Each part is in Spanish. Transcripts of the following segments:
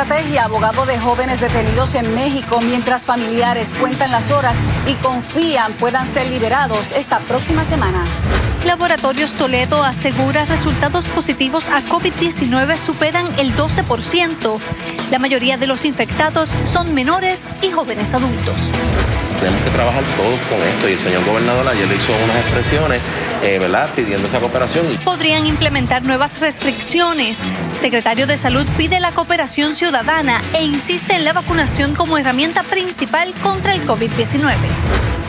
Estrategia, abogado de jóvenes detenidos en México, mientras familiares cuentan las horas y confían puedan ser liberados esta próxima semana. Laboratorios Toledo asegura resultados positivos a COVID-19 superan el 12%. La mayoría de los infectados son menores y jóvenes adultos. Tenemos que trabajar todos con esto y el señor gobernador ayer le hizo unas expresiones, eh, ¿verdad?, pidiendo esa cooperación. Podrían implementar nuevas restricciones. Secretario de Salud pide la cooperación ciudadana e insiste en la vacunación como herramienta principal contra el COVID-19.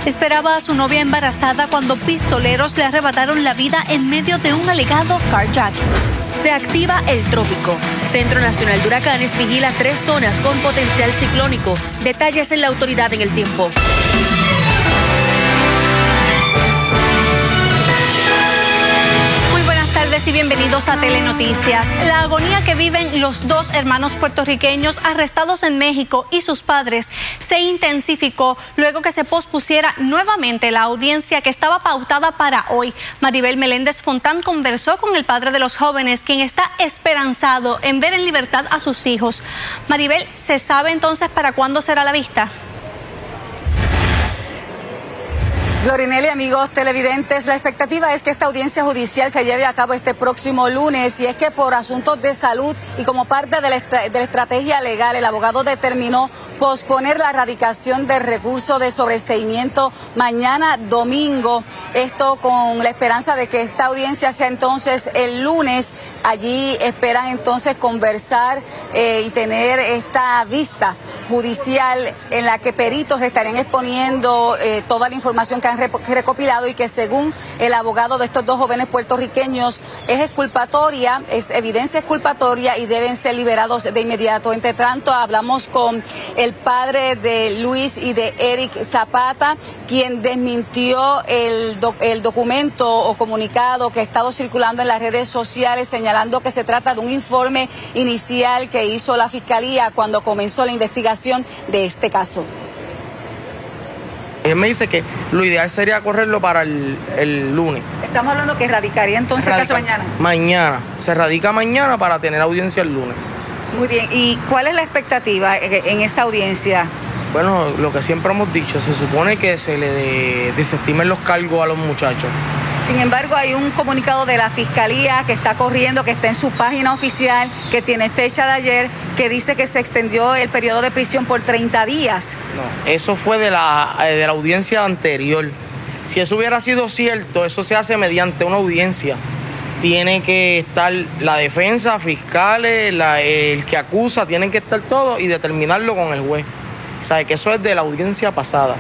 Esperaba a su novia embarazada cuando pistoleros le arrebataron la vida en medio de un alegado carjacking. Se activa el trópico. Centro Nacional de Huracanes vigila tres zonas con potencial ciclónico. Detalles en la autoridad en el tiempo. Y bienvenidos a Telenoticias. La agonía que viven los dos hermanos puertorriqueños arrestados en México y sus padres se intensificó luego que se pospusiera nuevamente la audiencia que estaba pautada para hoy. Maribel Meléndez Fontán conversó con el padre de los jóvenes, quien está esperanzado en ver en libertad a sus hijos. Maribel, ¿se sabe entonces para cuándo será la vista? Glorinelli, amigos televidentes, la expectativa es que esta audiencia judicial se lleve a cabo este próximo lunes y es que por asuntos de salud y como parte de la, estrategia legal, el abogado determinó posponer la erradicación del recurso de sobreseimiento mañana domingo. Esto con la esperanza de que esta audiencia sea entonces el lunes. Allí esperan entonces conversar eh, y tener esta vista judicial en la que peritos estarían exponiendo eh, toda la información que han recopilado y que según el abogado de estos dos jóvenes puertorriqueños es exculpatoria, es evidencia exculpatoria y deben ser liberados de inmediato. Entre tanto, hablamos con el padre de Luis y de Eric Zapata, quien desmintió el, el documento o comunicado que ha estado circulando en las redes sociales señalando que se trata de un informe inicial que hizo la Fiscalía cuando comenzó la investigación de este caso. Él me dice que lo ideal sería correrlo para el, lunes. Estamos hablando que radicaría entonces el caso mañana. Mañana. Se radica mañana para tener audiencia el lunes. Muy bien. ¿Y cuál es la expectativa en esa audiencia? Bueno, lo que siempre hemos dicho, se supone que se le desestimen los cargos a los muchachos. Sin embargo, hay un comunicado de la Fiscalía que está corriendo, que está en su página oficial, que tiene fecha de ayer, que dice que se extendió el periodo de prisión por 30 días. No, eso fue de la, eh, de la audiencia anterior. Si eso hubiera sido cierto, eso se hace mediante una audiencia. Tiene que estar la defensa, fiscales, el que acusa, tienen que estar todos y determinarlo con el juez. ¿Sabe? Que eso es de la audiencia pasada.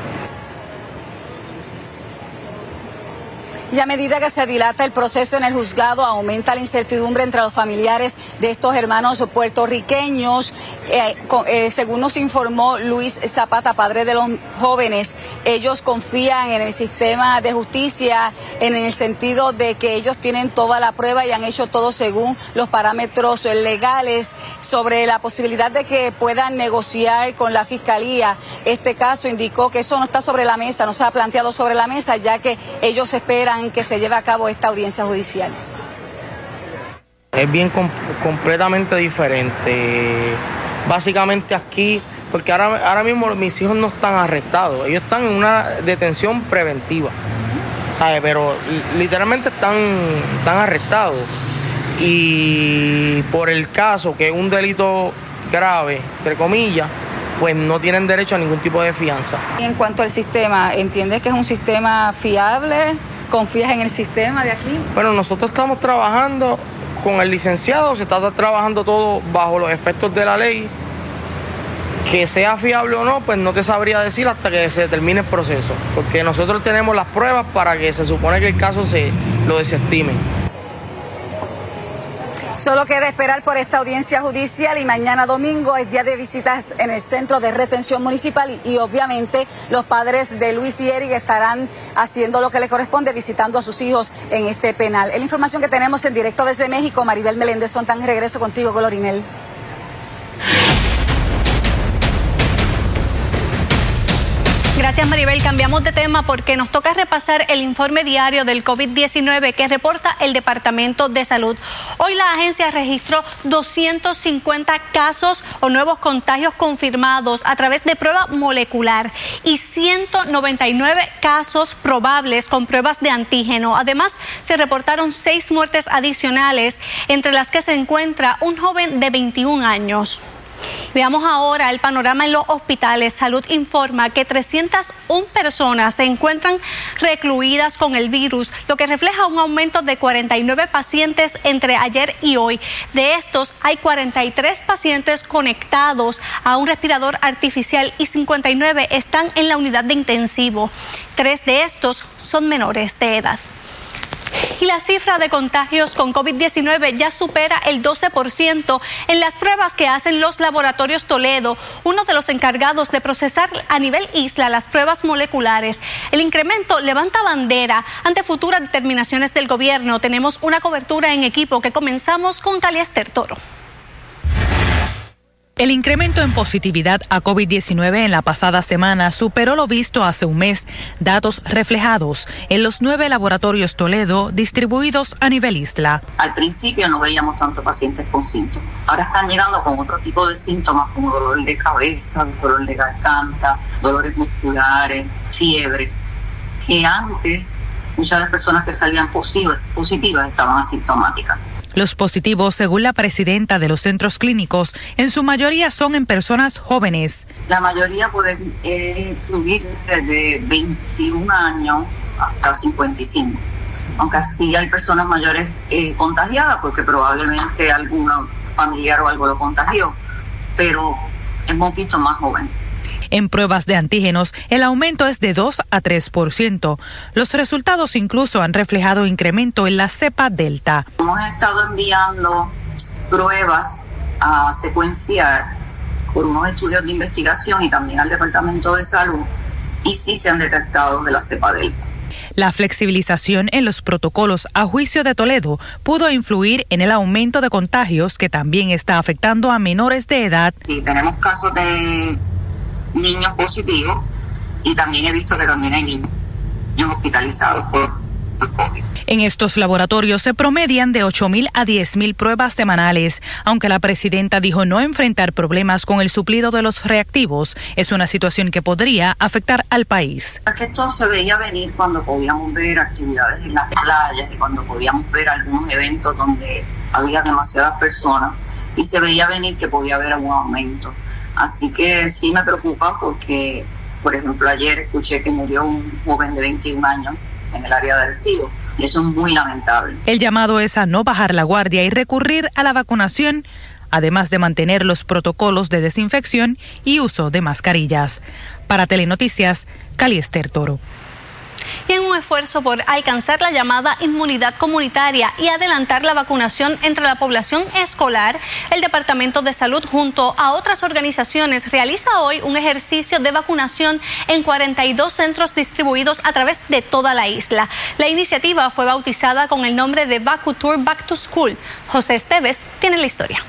Y a medida que se dilata el proceso en el juzgado, aumenta la incertidumbre entre los familiares de estos hermanos puertorriqueños. Eh, eh, según nos informó Luis Zapata, padre de los jóvenes, ellos confían en el sistema de justicia en el sentido de que ellos tienen toda la prueba y han hecho todo según los parámetros legales sobre la posibilidad de que puedan negociar con la fiscalía. Este caso indicó que eso no está sobre la mesa, no se ha planteado sobre la mesa, ya que ellos esperan que se lleve a cabo esta audiencia judicial? Es bien completamente diferente. Básicamente aquí, porque ahora, ahora mismo mis hijos no están arrestados, ellos están en una detención preventiva, ¿sabes? Pero literalmente están, están arrestados. Y por el caso, que es un delito grave, entre comillas, pues no tienen derecho a ningún tipo de fianza. en cuanto al sistema, ¿entiendes que es un sistema fiable? ¿Confías en el sistema de aquí? Bueno, nosotros estamos trabajando con el licenciado, se está trabajando todo bajo los efectos de la ley. Que sea fiable o no, pues no te sabría decir hasta que se termine el proceso, porque nosotros tenemos las pruebas para que se supone que el caso se lo desestime. Solo queda esperar por esta audiencia judicial y mañana domingo es día de visitas en el centro de retención municipal y, obviamente los padres de Luis y Eric estarán haciendo lo que les corresponde, visitando a sus hijos en este penal. Es la información que tenemos en directo desde México. Maribel Meléndez Fontán, regreso contigo, Colorinel. Gracias Maribel. Cambiamos de tema porque nos toca repasar el informe diario del COVID-19 que reporta el Departamento de Salud. Hoy la agencia registró 250 casos o nuevos contagios confirmados a través de prueba molecular y 199 casos probables con pruebas de antígeno. Además, se reportaron seis muertes adicionales, entre las que se encuentra un joven de 21 años. Veamos ahora el panorama en los hospitales. Salud informa que 301 personas se encuentran recluidas con el virus, lo que refleja un aumento de 49 pacientes entre ayer y hoy. De estos, hay 43 pacientes conectados a un respirador artificial y 59 están en la unidad de intensivo. Tres de estos son menores de edad. Y la cifra de contagios con COVID-19 ya supera el 12% en las pruebas que hacen los laboratorios Toledo, uno de los encargados de procesar a nivel isla las pruebas moleculares. El incremento levanta bandera ante futuras determinaciones del gobierno. Tenemos una cobertura en equipo que comenzamos con Caliester Toro. El incremento en positividad a COVID-19 en la pasada semana superó lo visto hace un mes, datos reflejados en los nueve laboratorios Toledo distribuidos a nivel isla. Al principio no veíamos tantos pacientes con síntomas. Ahora están llegando con otro tipo de síntomas como dolor de cabeza, dolor de garganta, dolores musculares, fiebre, que antes muchas de las personas que salían positivas estaban asintomáticas. Los positivos, según la presidenta de los centros clínicos, en su mayoría son en personas jóvenes. La mayoría pueden eh, subir desde 21 años hasta 55. Aunque sí hay personas mayores eh, contagiadas, porque probablemente alguno familiar o algo lo contagió, pero un poquito más joven. En pruebas de antígenos, el aumento es de 2 a 3%. Los resultados incluso han reflejado incremento en la cepa Delta. Hemos estado enviando pruebas a secuenciar por unos estudios de investigación y también al Departamento de Salud y sí se han detectado de la cepa Delta. La flexibilización en los protocolos a juicio de Toledo pudo influir en el aumento de contagios que también está afectando a menores de edad. Sí, tenemos casos de niños positivos y también he visto que también hay niños hospitalizados por COVID. En estos laboratorios se promedian de 8.000 a 10.000 pruebas semanales. Aunque la presidenta dijo no enfrentar problemas con el suplido de los reactivos, es una situación que podría afectar al país. que esto se veía venir cuando podíamos ver actividades en las playas y cuando podíamos ver algunos eventos donde había demasiadas personas y se veía venir que podía haber algún aumento. Así que sí me preocupa porque, por ejemplo, ayer escuché que murió un joven de 21 años en el área de Arecibo y eso es muy lamentable. El llamado es a no bajar la guardia y recurrir a la vacunación, además de mantener los protocolos de desinfección y uso de mascarillas. Para Telenoticias, Caliester Toro y en un esfuerzo por alcanzar la llamada inmunidad comunitaria y adelantar la vacunación entre la población escolar, el Departamento de Salud junto a otras organizaciones realiza hoy un ejercicio de vacunación en 42 centros distribuidos a través de toda la isla. La iniciativa fue bautizada con el nombre de Tour Back to School. José Esteves tiene la historia.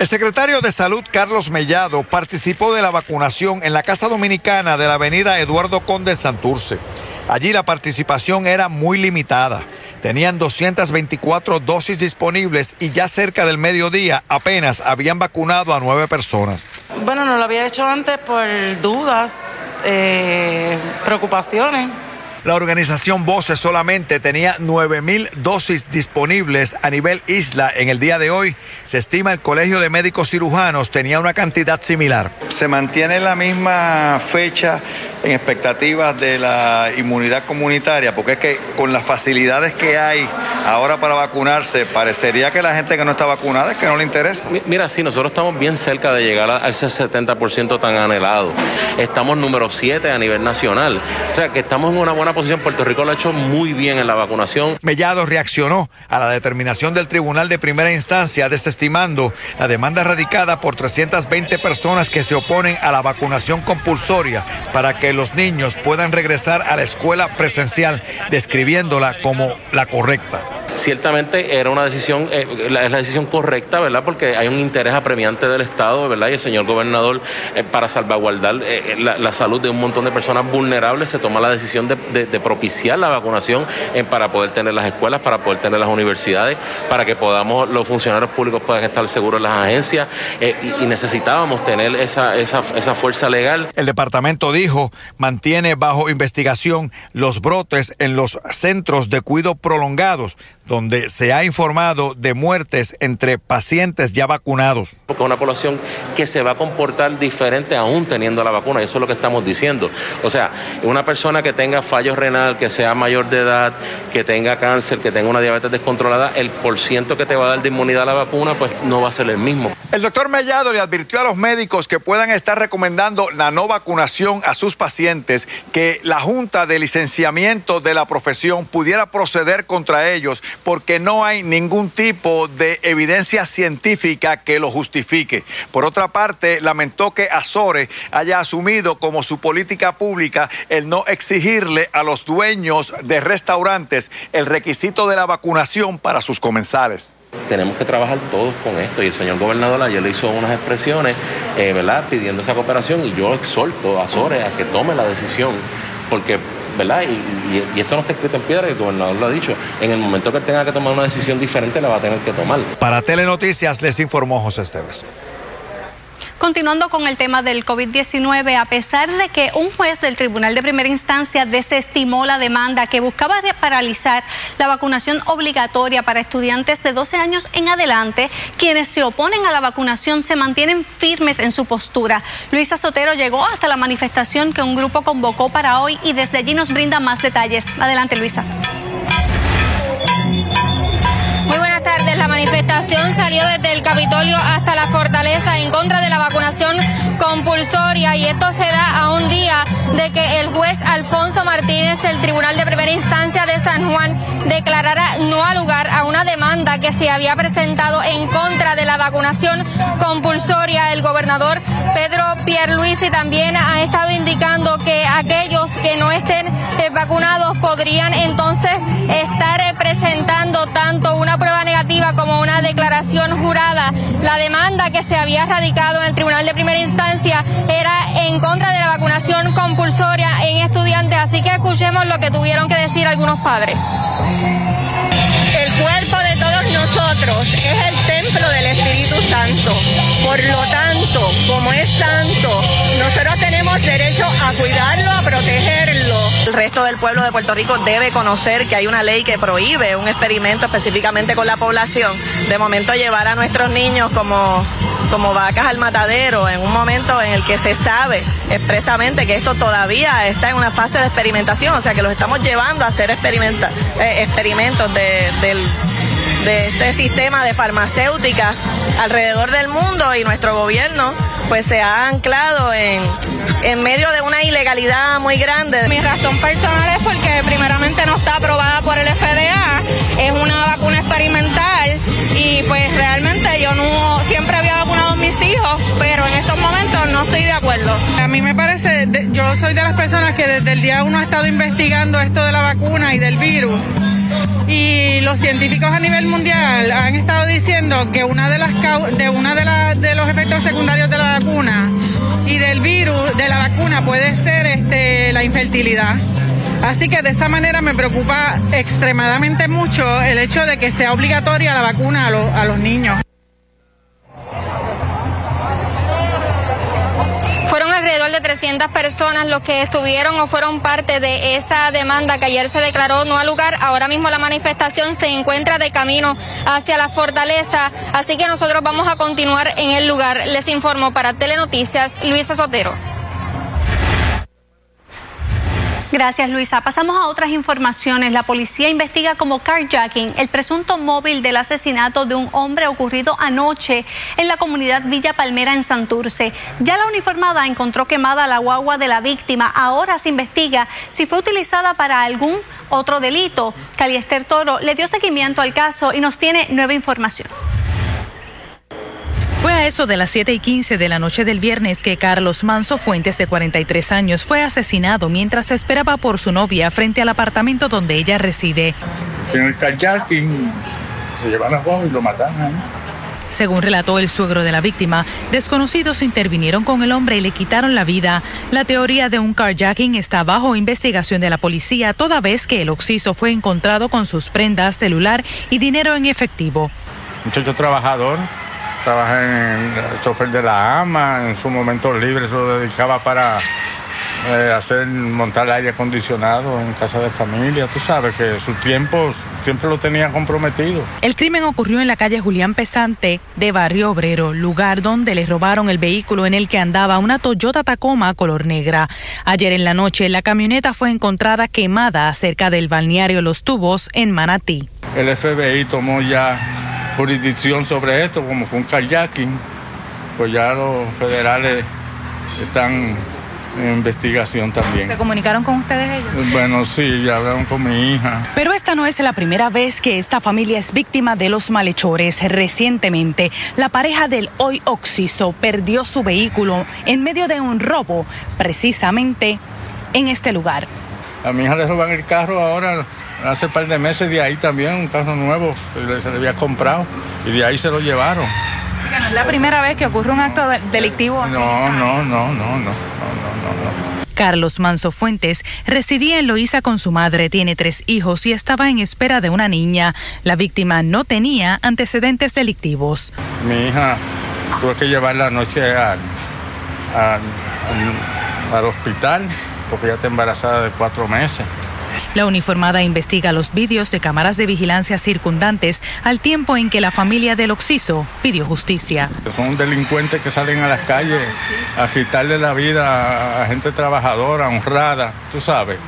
El secretario de Salud, Carlos Mellado, participó de la vacunación en la Casa Dominicana de la avenida Eduardo Conde Santurce. Allí la participación era muy limitada. Tenían 224 dosis disponibles y ya cerca del mediodía apenas habían vacunado a nueve personas. Bueno, no lo había hecho antes por dudas, eh, preocupaciones la organización Voces solamente tenía 9 mil dosis disponibles a nivel isla. En el día de hoy se estima el Colegio de Médicos Cirujanos tenía una cantidad similar. Se mantiene la misma fecha en expectativas de la inmunidad comunitaria, porque es que con las facilidades que hay ahora para vacunarse, parecería que la gente que no está vacunada es que no le interesa. Mira, sí, nosotros estamos bien cerca de llegar a ese 70% tan anhelado. Estamos número 7 a nivel nacional. O sea, que estamos en una buena posición. Puerto Rico lo ha hecho muy bien en la vacunación. Mellado reaccionó a la determinación del Tribunal de Primera Instancia desestimando la demanda radicada por 320 personas que se oponen a la vacunación compulsoria para que los niños puedan regresar a la escuela presencial, describiéndola como la correcta. Ciertamente era una decisión, eh, es la decisión correcta, ¿verdad? Porque hay un interés apremiante del Estado, ¿verdad? Y el señor gobernador, eh, para salvaguardar la, salud de un montón de personas vulnerables, se toma la decisión de, propiciar la vacunación para poder tener las escuelas, para poder tener las universidades, para que podamos, los funcionarios públicos puedan estar seguros en las agencias y, necesitábamos tener esa, esa, esa fuerza legal. El departamento dijo, mantiene bajo investigación los brotes en los centros de cuidado prolongados, donde se ha informado de muertes entre pacientes ya vacunados. Porque es una población que se va a comportar diferente aún teniendo la vacuna, eso es lo que estamos diciendo. O sea, una persona que tenga fallo renal, que sea mayor de edad, que tenga cáncer, que tenga una diabetes descontrolada, el porciento que te va a dar de inmunidad a la vacuna, pues no va a ser el mismo. El doctor Mellado le advirtió a los médicos que puedan estar recomendando la no vacunación a sus pacientes que la Junta de Licenciamiento de la Profesión pudiera proceder contra ellos porque no hay ningún tipo de evidencia científica que lo justifique. Por otra parte, lamentó que Azores haya asumido como su política pública el no exigirle a los dueños de restaurantes el requisito de la vacunación para sus comensales tenemos que trabajar todos con esto. Y el señor gobernador ayer le hizo unas expresiones, eh, ¿verdad?, pidiendo esa cooperación y yo exhorto a Azores a que tome la decisión, porque ¿verdad? Y, esto no está escrito en piedra, el gobernador lo ha dicho. En el momento que tenga que tomar una decisión diferente, la va a tener que tomar. Para Telenoticias les informó José Esteves. Continuando con el tema del COVID-19, a pesar de que un juez del Tribunal de Primera Instancia desestimó la demanda que buscaba paralizar la vacunación obligatoria para estudiantes de 12 años en adelante, quienes se oponen a la vacunación se mantienen firmes en su postura. Luisa Sotero llegó hasta la manifestación que un grupo convocó para hoy y desde allí nos brinda más detalles. Adelante, Luisa. La manifestación salió desde el Capitolio hasta la fortaleza en contra de la vacunación compulsoria y esto se da a un día de que el juez Alfonso Martínez del Tribunal de Primera Instancia de San Juan declarara no al lugar a una demanda que se había presentado en contra de la vacunación compulsoria. El gobernador Pedro Pierluisi también ha estado indicando que aquellos que no estén eh, vacunados podrían entonces estar presentando tanto una prueba negativa como una declaración jurada. La demanda que se había radicado en el Tribunal de Primera Instancia era en contra de la vacunación compulsoria en estudiantes, así que escuchemos lo que tuvieron que decir algunos padres. Es el templo del Espíritu Santo. Por lo tanto, como es santo, nosotros tenemos derecho a cuidarlo, a protegerlo. El resto del pueblo de Puerto Rico debe conocer que hay una ley que prohíbe un experimento específicamente con la población. De momento llevar a nuestros niños como como vacas al matadero en un momento en el que se sabe expresamente que esto todavía está en una fase de experimentación, o sea que los estamos llevando a hacer experimenta, eh, experimentos de, de este sistema de farmacéutica alrededor del mundo y nuestro gobierno pues se ha anclado en, en medio de una ilegalidad muy grande. Mi razón personal es porque primeramente no está aprobada por el FDA, es una vacuna experimental y pues realmente yo no siempre había vacunado a mis hijos, pero en estos momentos no estoy de acuerdo. A mí me parece, yo soy de las personas que desde el día uno ha estado investigando esto de la vacuna y del virus y los científicos a nivel mundial han estado diciendo que una de las de una de, de los efectos secundarios de la vacuna y del virus de la vacuna puede ser este la infertilidad. Así que de esa manera me preocupa extremadamente mucho el hecho de que sea obligatoria la vacuna a, a los niños. De 300 personas los que estuvieron o fueron parte de esa demanda que ayer se declaró no al lugar. Ahora mismo la manifestación se encuentra de camino hacia la fortaleza, así que nosotros vamos a continuar en el lugar. Les informo para Telenoticias, Luisa Sotero. Gracias, Luisa. Pasamos a otras informaciones. La policía investiga como carjacking el presunto móvil del asesinato de un hombre ocurrido anoche en la comunidad Villa Palmera en Santurce. Ya la uniformada encontró quemada la guagua de la víctima. Ahora se investiga si fue utilizada para algún otro delito. Caliester Toro le dio seguimiento al caso y nos tiene nueva información. Fue a eso de las 7 y 15 de la noche del viernes que Carlos Manso Fuentes, de 43 años, fue asesinado mientras esperaba por su novia frente al apartamento donde ella reside. en el carjacking, se llevan a vos y lo matan. Según relató el suegro de la víctima, desconocidos intervinieron con el hombre y le quitaron la vida. La teoría de un carjacking está bajo investigación de la policía toda vez que el occiso fue encontrado con sus prendas, celular y dinero en efectivo. Muchacho trabajador, trabaja en el chofer de la AMA, en su momento libre se lo dedicaba para eh, hacer montar aire acondicionado en casa de familia. Tú sabes que su tiempo siempre lo tenía comprometido. El crimen ocurrió en la calle Julián Pesante de Barrio Obrero, lugar donde le robaron el vehículo en el que andaba una Toyota Tacoma color negra. Ayer en la noche la camioneta fue encontrada quemada cerca del balneario Los Tubos en Manatí. El FBI tomó ya jurisdicción sobre esto, como fue un kayaking, pues ya los federales están investigación también. ¿Se comunicaron con ustedes ellos? Bueno, sí, ya hablaron con mi hija. Pero esta no es la primera vez que esta familia es víctima de los malhechores. Recientemente, la pareja del hoy Oxiso perdió su vehículo en medio de un robo, precisamente en este lugar. A mi hija le roban el carro ahora, hace un par de meses de ahí también, un carro nuevo, se le había comprado, y de ahí se lo llevaron. ¿No es la primera vez que ocurre un acto delictivo? No, no, no, no, no. Carlos Manso Fuentes residía en Loíza con su madre, tiene tres hijos y estaba en espera de una niña. La víctima no tenía antecedentes delictivos. Mi hija tuve que llevarla anoche al, al hospital porque ya está embarazada de cuatro meses. La uniformada investiga los vídeos de cámaras de vigilancia circundantes al tiempo en que la familia del Oxiso pidió justicia. Son delincuentes que salen a las calles a quitarle la vida a gente trabajadora, honrada, tú sabes.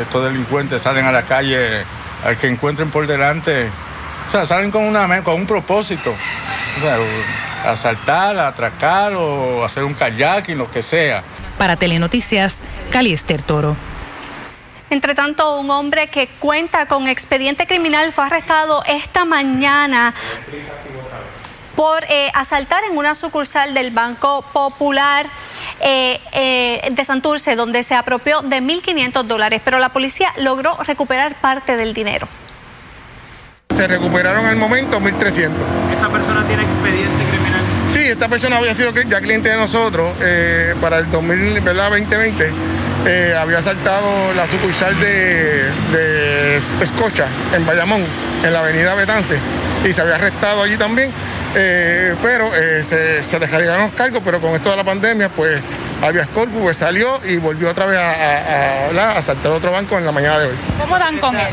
Estos delincuentes salen a la calle al que encuentren por delante, o sea, salen con, una, con un propósito. asaltar, atracar o hacer un kayak y lo que sea. Para Telenoticias, Caliester Toro. Entre tanto, un hombre que cuenta con expediente criminal fue arrestado esta mañana por eh, asaltar en una sucursal del Banco Popular. Eh, eh, de Santurce, donde se apropió de 1.500 dólares, pero la policía logró recuperar parte del dinero. Se recuperaron al momento 1.300. ¿Esta persona tiene expediente criminal? Sí, esta persona había sido ya cliente de nosotros para el 2020 eh, había saltado la sucursal de, Escocha, en Bayamón, en la avenida Betance, y se había arrestado allí también. Eh, pero eh, se, se le los cargos, pero con esto de la pandemia, pues Habeas corpus pues, salió y volvió otra vez a, a, saltar otro banco en la mañana de hoy. ¿Cómo dan con él?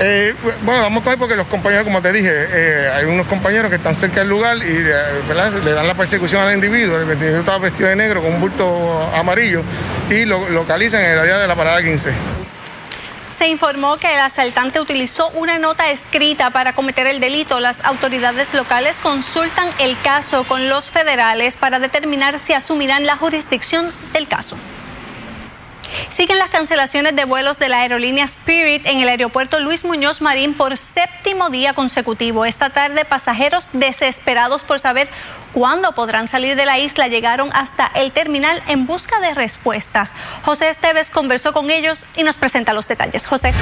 Eh, bueno, damos con él porque los compañeros, como te dije, eh, hay unos compañeros que están cerca del lugar y le dan la persecución al individuo. El individuo estaba vestido de negro con un bulto amarillo y lo localizan en el área de la parada 15 se informó que el asaltante utilizó una nota escrita para cometer el delito. Las autoridades locales consultan el caso con los federales para determinar si asumirán la jurisdicción del caso. Siguen las cancelaciones de vuelos de la aerolínea Spirit en el aeropuerto Luis Muñoz Marín por séptimo día consecutivo. Esta tarde pasajeros desesperados por saber cuándo podrán salir de la isla llegaron hasta el terminal en busca de respuestas. José Esteves conversó con ellos y nos presenta los detalles. José.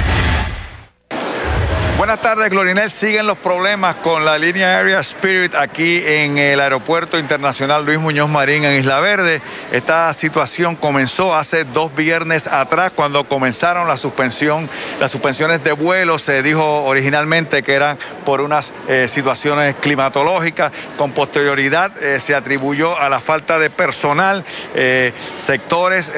Buenas tardes, Glorinel. Siguen los problemas con la línea Area Spirit aquí en el Aeropuerto Internacional Luis Muñoz Marín en Isla Verde. Esta situación comenzó hace dos viernes atrás cuando comenzaron la suspensión, las suspensiones de vuelo. Se dijo originalmente que eran por unas eh, situaciones climatológicas. Con posterioridad eh, se atribuyó a la falta de personal. Eh, sectores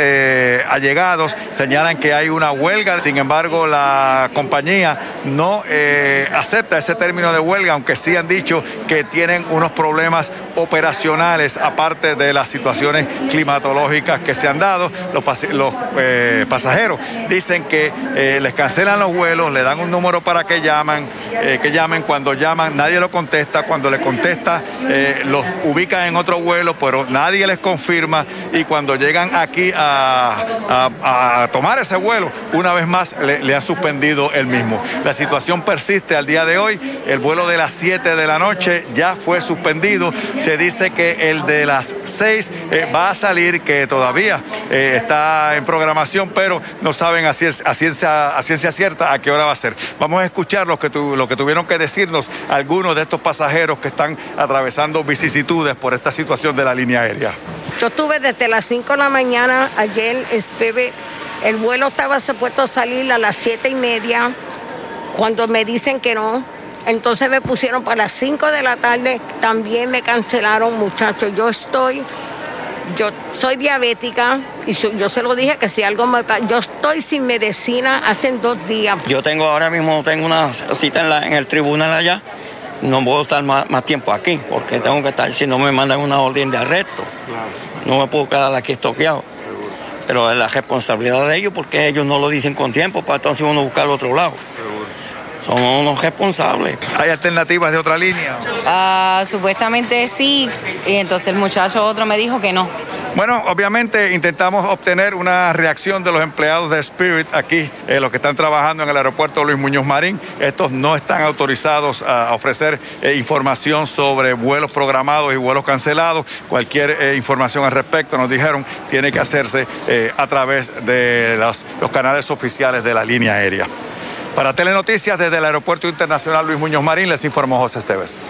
allegados señalan que hay una huelga. Sin embargo, la compañía no eh, acepta ese término de huelga, aunque sí han dicho que tienen unos problemas operacionales aparte de las situaciones climatológicas que se han dado. Los, eh, pasajeros dicen que eh, les cancelan los vuelos, le dan un número para que llaman, que llamen. Cuando llaman nadie lo contesta, cuando le contesta los ubican en otro vuelo, pero nadie les confirma y cuando llegan aquí a, tomar ese vuelo, una vez más le, le han suspendido el mismo. La situación persiste al día de hoy. El vuelo de las 7 de la noche ya fue suspendido. Se dice que el de las 6 eh, va a salir, que todavía eh, está en programación, pero no saben a ciencia, a ciencia, cierta a qué hora va a ser. Vamos a escuchar lo que, lo que tuvieron que decirnos algunos de estos pasajeros que están atravesando vicisitudes por esta situación de la línea aérea. Yo estuve desde las 5 de la mañana ayer. El vuelo estaba supuesto a salir a las 7 y media. Cuando me dicen que no, entonces me pusieron para las 5 de la tarde. También me cancelaron, muchachos. Yo estoy, yo soy diabética y yo se lo dije que si algo me pasa, yo estoy sin medicina hace dos días. Yo tengo ahora mismo tengo una cita en, el tribunal allá no puedo estar más, tiempo aquí, porque tengo que estar, si no me mandan una orden de arresto, no me puedo quedar aquí estoqueado. Pero es la responsabilidad de ellos porque ellos no lo dicen con tiempo, para entonces uno buscar otro lado. Son unos responsables. ¿Hay alternativas de otra línea? Ah, supuestamente sí, y entonces el muchacho otro me dijo que no. Bueno, obviamente intentamos obtener una reacción de los empleados de Spirit aquí, eh, los que están trabajando en el aeropuerto Luis Muñoz Marín. Estos no están autorizados a ofrecer eh, información sobre vuelos programados y vuelos cancelados. Cualquier eh, información al respecto, nos dijeron, tiene que hacerse a través de los, canales oficiales de la línea aérea. Para Telenoticias, desde el Aeropuerto Internacional Luis Muñoz Marín, les informó José Esteves.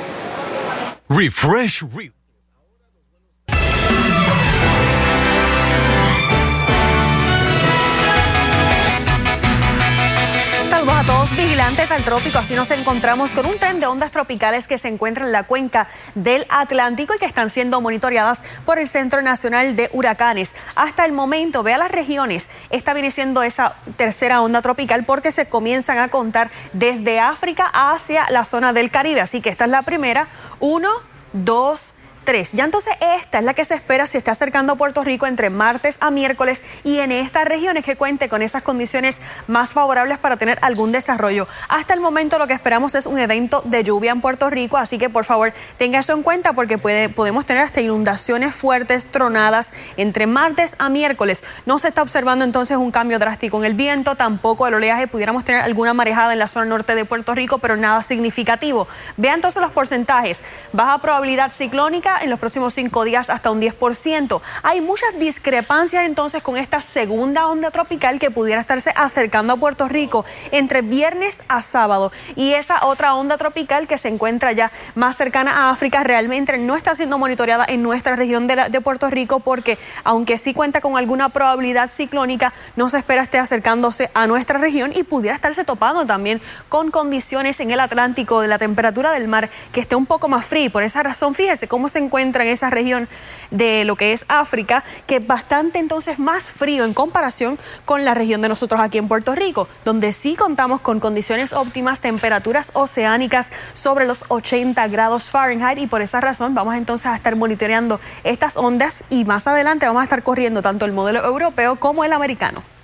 Vigilantes al trópico, así nos encontramos con un tren de ondas tropicales que se encuentra en la cuenca del Atlántico y que están siendo monitoreadas por el Centro Nacional de Huracanes. Hasta el momento, vea las regiones, esta viene esa tercera onda tropical porque se comienzan a contar desde África hacia la zona del Caribe, así que esta es la primera, uno, dos, ya entonces esta es la que se espera si está acercando a Puerto Rico entre martes a miércoles y en estas regiones que cuente con esas condiciones más favorables para tener algún desarrollo. Hasta el momento lo que esperamos es un evento de lluvia en Puerto Rico, así que por favor tenga eso en cuenta porque puede, podemos tener hasta inundaciones fuertes, tronadas entre martes a miércoles. No se está observando entonces un cambio drástico en el viento, tampoco el oleaje, pudiéramos tener alguna marejada en la zona norte de Puerto Rico, pero nada significativo. Vean entonces los porcentajes. Baja probabilidad ciclónica en los próximos cinco días hasta un 10%. Hay muchas discrepancias entonces con esta segunda onda tropical que pudiera estarse acercando a Puerto Rico entre viernes a sábado. Y esa otra onda tropical que se encuentra ya más cercana a África realmente no está siendo monitoreada en nuestra región de, de Puerto Rico porque aunque sí cuenta con alguna probabilidad ciclónica, no se espera esté acercándose a nuestra región y pudiera estarse topando también con condiciones en el Atlántico de la temperatura del mar que esté un poco más frío. Por esa razón, fíjese cómo se encuentra en esa región de lo que es África, que es bastante entonces más frío en comparación con la región de nosotros aquí en Puerto Rico, donde sí contamos con condiciones óptimas, temperaturas oceánicas sobre los 80 grados Fahrenheit y por esa razón vamos entonces a estar monitoreando estas ondas y más adelante vamos a estar corriendo tanto el modelo europeo como el americano.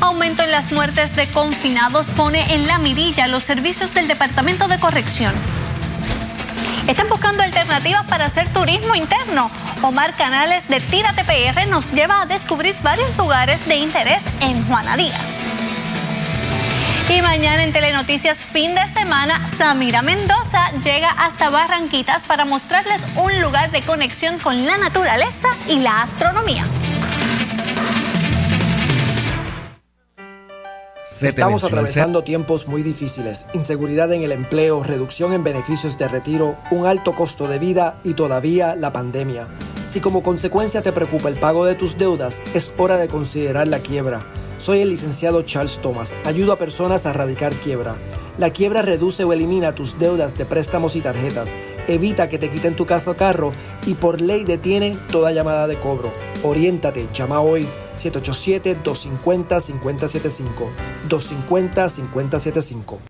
Aumento en las muertes de confinados pone en la mirilla los servicios del Departamento de Corrección. Están buscando alternativas para hacer turismo interno. Omar Canales de Tira TPR nos lleva a descubrir varios lugares de interés en Juana Díaz. Y mañana en Telenoticias fin de semana, Samira Mendoza llega hasta Barranquitas para mostrarles un lugar de conexión con la naturaleza y la astronomía. Estamos atravesando tiempos muy difíciles, inseguridad en el empleo, reducción en beneficios de retiro, un alto costo de vida y todavía la pandemia. Si como consecuencia te preocupa el pago de tus deudas, es hora de considerar la quiebra. Soy el licenciado Charles Thomas, ayudo a personas a erradicar quiebra. La quiebra reduce o elimina tus deudas de préstamos y tarjetas, evita que te quiten tu casa o carro y por ley detiene toda llamada de cobro. Oriéntate, llama hoy 787-250-5075. 250-5075.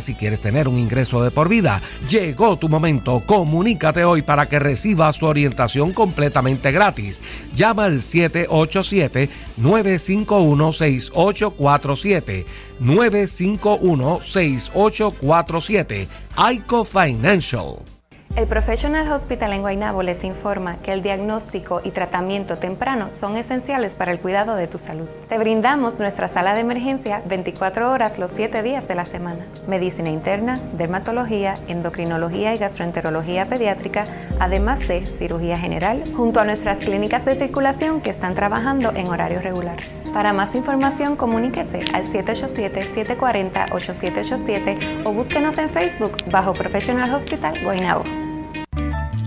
si quieres tener un ingreso de por vida. Llegó tu momento. Comunícate hoy para que recibas tu orientación completamente gratis. Llama al 787-951-6847. 951-6847. ICO Financial. El Professional Hospital en Guaynabo les informa que el diagnóstico y tratamiento temprano son esenciales para el cuidado de tu salud. Te brindamos nuestra sala de emergencia 24 horas los 7 días de la semana. Medicina interna, dermatología, endocrinología y gastroenterología pediátrica, además de cirugía general, junto a nuestras clínicas de circulación que están trabajando en horario regular. Para más información, comuníquese al 787-740-8787 o búsquenos en Facebook bajo Professional Hospital Guaynabo.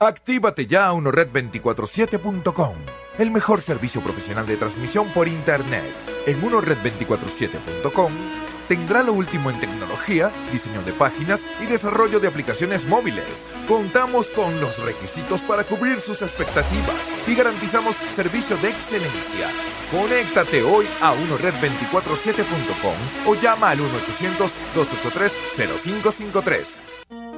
Actívate ya a unored247.com, el mejor servicio profesional de transmisión por Internet. En unored247.com tendrá lo último en tecnología, diseño de páginas y desarrollo de aplicaciones móviles. Contamos con los requisitos para cubrir sus expectativas y garantizamos servicio de excelencia. Conéctate hoy a unored247.com o llama al 1-800-283-0553.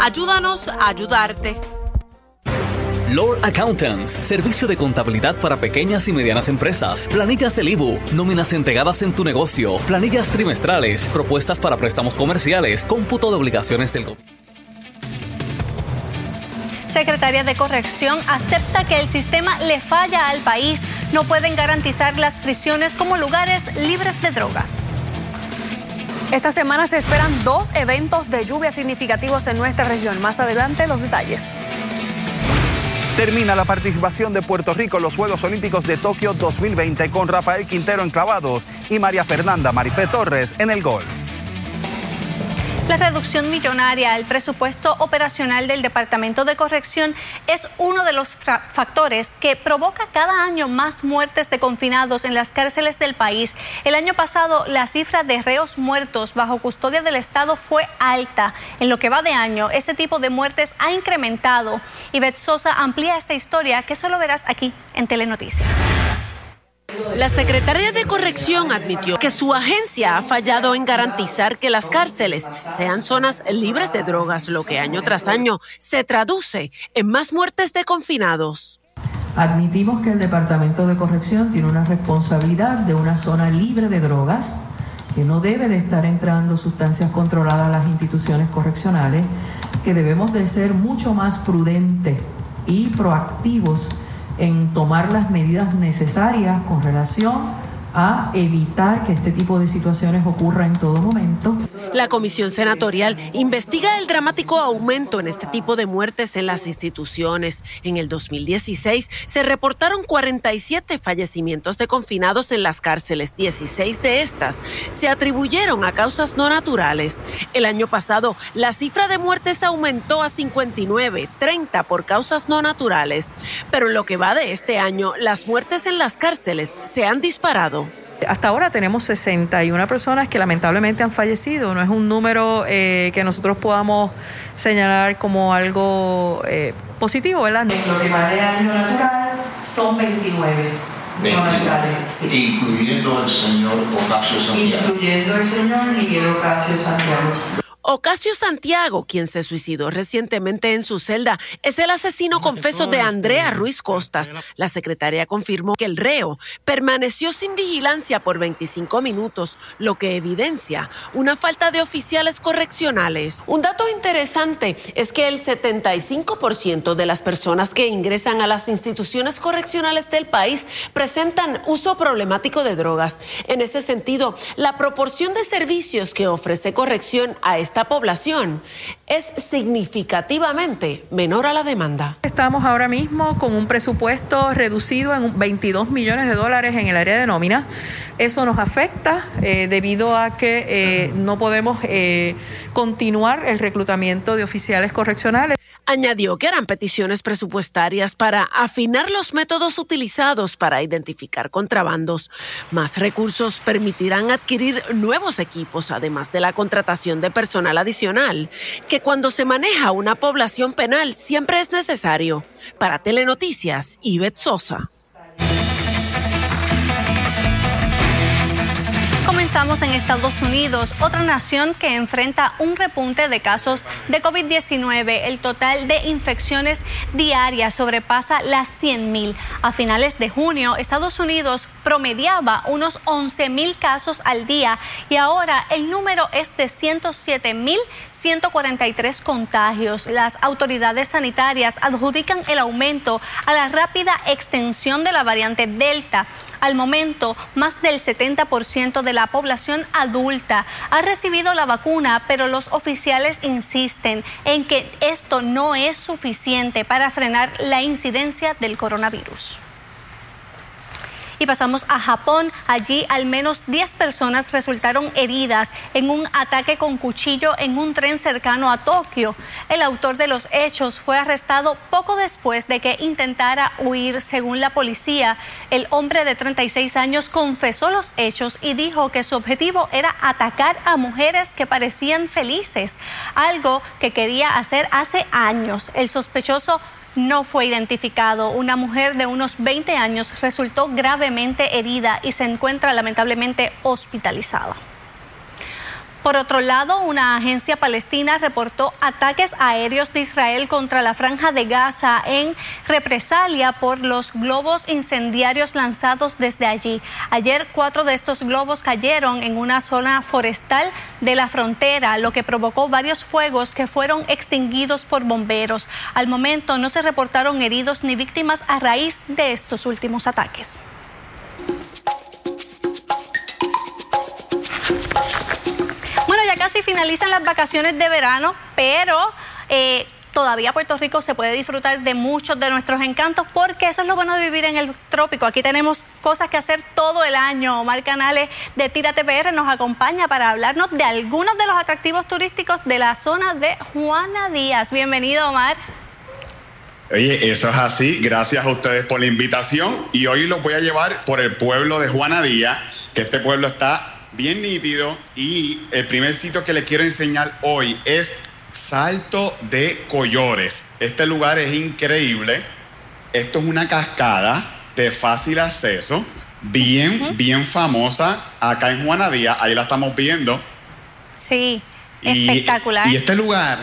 Ayúdanos a ayudarte. Lord Accountants, servicio de contabilidad para pequeñas y medianas empresas, planillas del IBU, nóminas entregadas en tu negocio, planillas trimestrales, propuestas para préstamos comerciales, cómputo de obligaciones del gobierno. Secretaria de Corrección acepta que el sistema le falla al país. No pueden garantizar las prisiones como lugares libres de drogas. Esta semana se esperan dos eventos de lluvia significativos en nuestra región. Más adelante los detalles. Termina la participación de Puerto Rico en los Juegos Olímpicos de Tokio 2020 con Rafael Quintero en clavados y María Fernanda Marifé Torres en el gol. La reducción millonaria al presupuesto operacional del Departamento de Corrección es uno de los factores que provoca cada año más muertes de confinados en las cárceles del país. El año pasado la cifra de reos muertos bajo custodia del Estado fue alta. En lo que va de año, ese tipo de muertes ha incrementado. Y Sosa amplía esta historia que solo verás aquí en Telenoticias. La secretaria de Corrección admitió que su agencia ha fallado en garantizar que las cárceles sean zonas libres de drogas, lo que año tras año se traduce en más muertes de confinados. Admitimos que el Departamento de Corrección tiene una responsabilidad de una zona libre de drogas, que no debe de estar entrando sustancias controladas a las instituciones correccionales, que debemos de ser mucho más prudentes y proactivos en tomar las medidas necesarias con relación a evitar que este tipo de situaciones ocurra en todo momento. La Comisión Senatorial investiga el dramático aumento en este tipo de muertes en las instituciones. En el 2016 se reportaron 47 fallecimientos de confinados en las cárceles. 16 de estas se atribuyeron a causas no naturales. El año pasado la cifra de muertes aumentó a 59, 30 por causas no naturales. Pero en lo que va de este año, las muertes en las cárceles se han disparado. Hasta ahora tenemos 61 personas que lamentablemente han fallecido. No es un número eh, que nosotros podamos señalar como algo eh, positivo, ¿verdad? Lo que va de año natural son 29. 29, incluyendo el señor Ocasio Santiago. Incluyendo el señor Miguel Ocasio Santiago. Ocasio Santiago, quien se suicidó recientemente en su celda, es el asesino confeso de Andrea Ruiz Costas. La secretaria confirmó que el reo permaneció sin vigilancia por 25 minutos, lo que evidencia una falta de oficiales correccionales. Un dato interesante es que el 75% de las personas que ingresan a las instituciones correccionales del país presentan uso problemático de drogas. En ese sentido, la proporción de servicios que ofrece corrección a este esta población es significativamente menor a la demanda. Estamos ahora mismo con un presupuesto reducido en 22 millones de dólares en el área de nómina. Eso nos afecta eh, debido a que eh, no podemos eh, continuar el reclutamiento de oficiales correccionales. Añadió que eran peticiones presupuestarias para afinar los métodos utilizados para identificar contrabandos. Más recursos permitirán adquirir nuevos equipos, además de la contratación de personal adicional, que cuando se maneja una población penal siempre es necesario. Para Telenoticias, Ivette Sosa. Comenzamos en Estados Unidos, otra nación que enfrenta un repunte de casos de COVID-19. El total de infecciones diarias sobrepasa las 100.000. A finales de junio, Estados Unidos promediaba unos 11.000 casos al día y ahora el número es de 107.000 143 contagios. Las autoridades sanitarias adjudican el aumento a la rápida extensión de la variante Delta. Al momento, más del 70% de la población adulta ha recibido la vacuna, pero los oficiales insisten en que esto no es suficiente para frenar la incidencia del coronavirus. Y pasamos a Japón. Allí al menos 10 personas resultaron heridas en un ataque con cuchillo en un tren cercano a Tokio. El autor de los hechos fue arrestado poco después de que intentara huir. Según la policía, el hombre de 36 años confesó los hechos y dijo que su objetivo era atacar a mujeres que parecían felices, algo que quería hacer hace años. El sospechoso no fue identificado. Una mujer de unos 20 años resultó gravemente herida y se encuentra lamentablemente hospitalizada. Por otro lado, una agencia palestina reportó ataques aéreos de Israel contra la franja de Gaza en represalia por los globos incendiarios lanzados desde allí. Ayer cuatro de estos globos cayeron en una zona forestal de la frontera, lo que provocó varios fuegos que fueron extinguidos por bomberos. Al momento no se reportaron heridos ni víctimas a raíz de estos últimos ataques. Casi finalizan las vacaciones de verano, pero eh, todavía Puerto Rico se puede disfrutar de muchos de nuestros encantos porque eso es lo bueno de vivir en el trópico. Aquí tenemos cosas que hacer todo el año. Omar Canales de Tírate PR nos acompaña para hablarnos de algunos de los atractivos turísticos de la zona de Juana Díaz. Bienvenido, Omar. Oye, eso es así. Gracias a ustedes por la invitación. Y hoy los voy a llevar por el pueblo de Juana Díaz, que este pueblo está bien nítido y el primer sitio que le quiero enseñar hoy es Salto de Collores. Este lugar es increíble. Esto es una cascada de fácil acceso, bien, bien famosa acá en Juanadía. Ahí la estamos viendo. Sí, espectacular. Y este lugar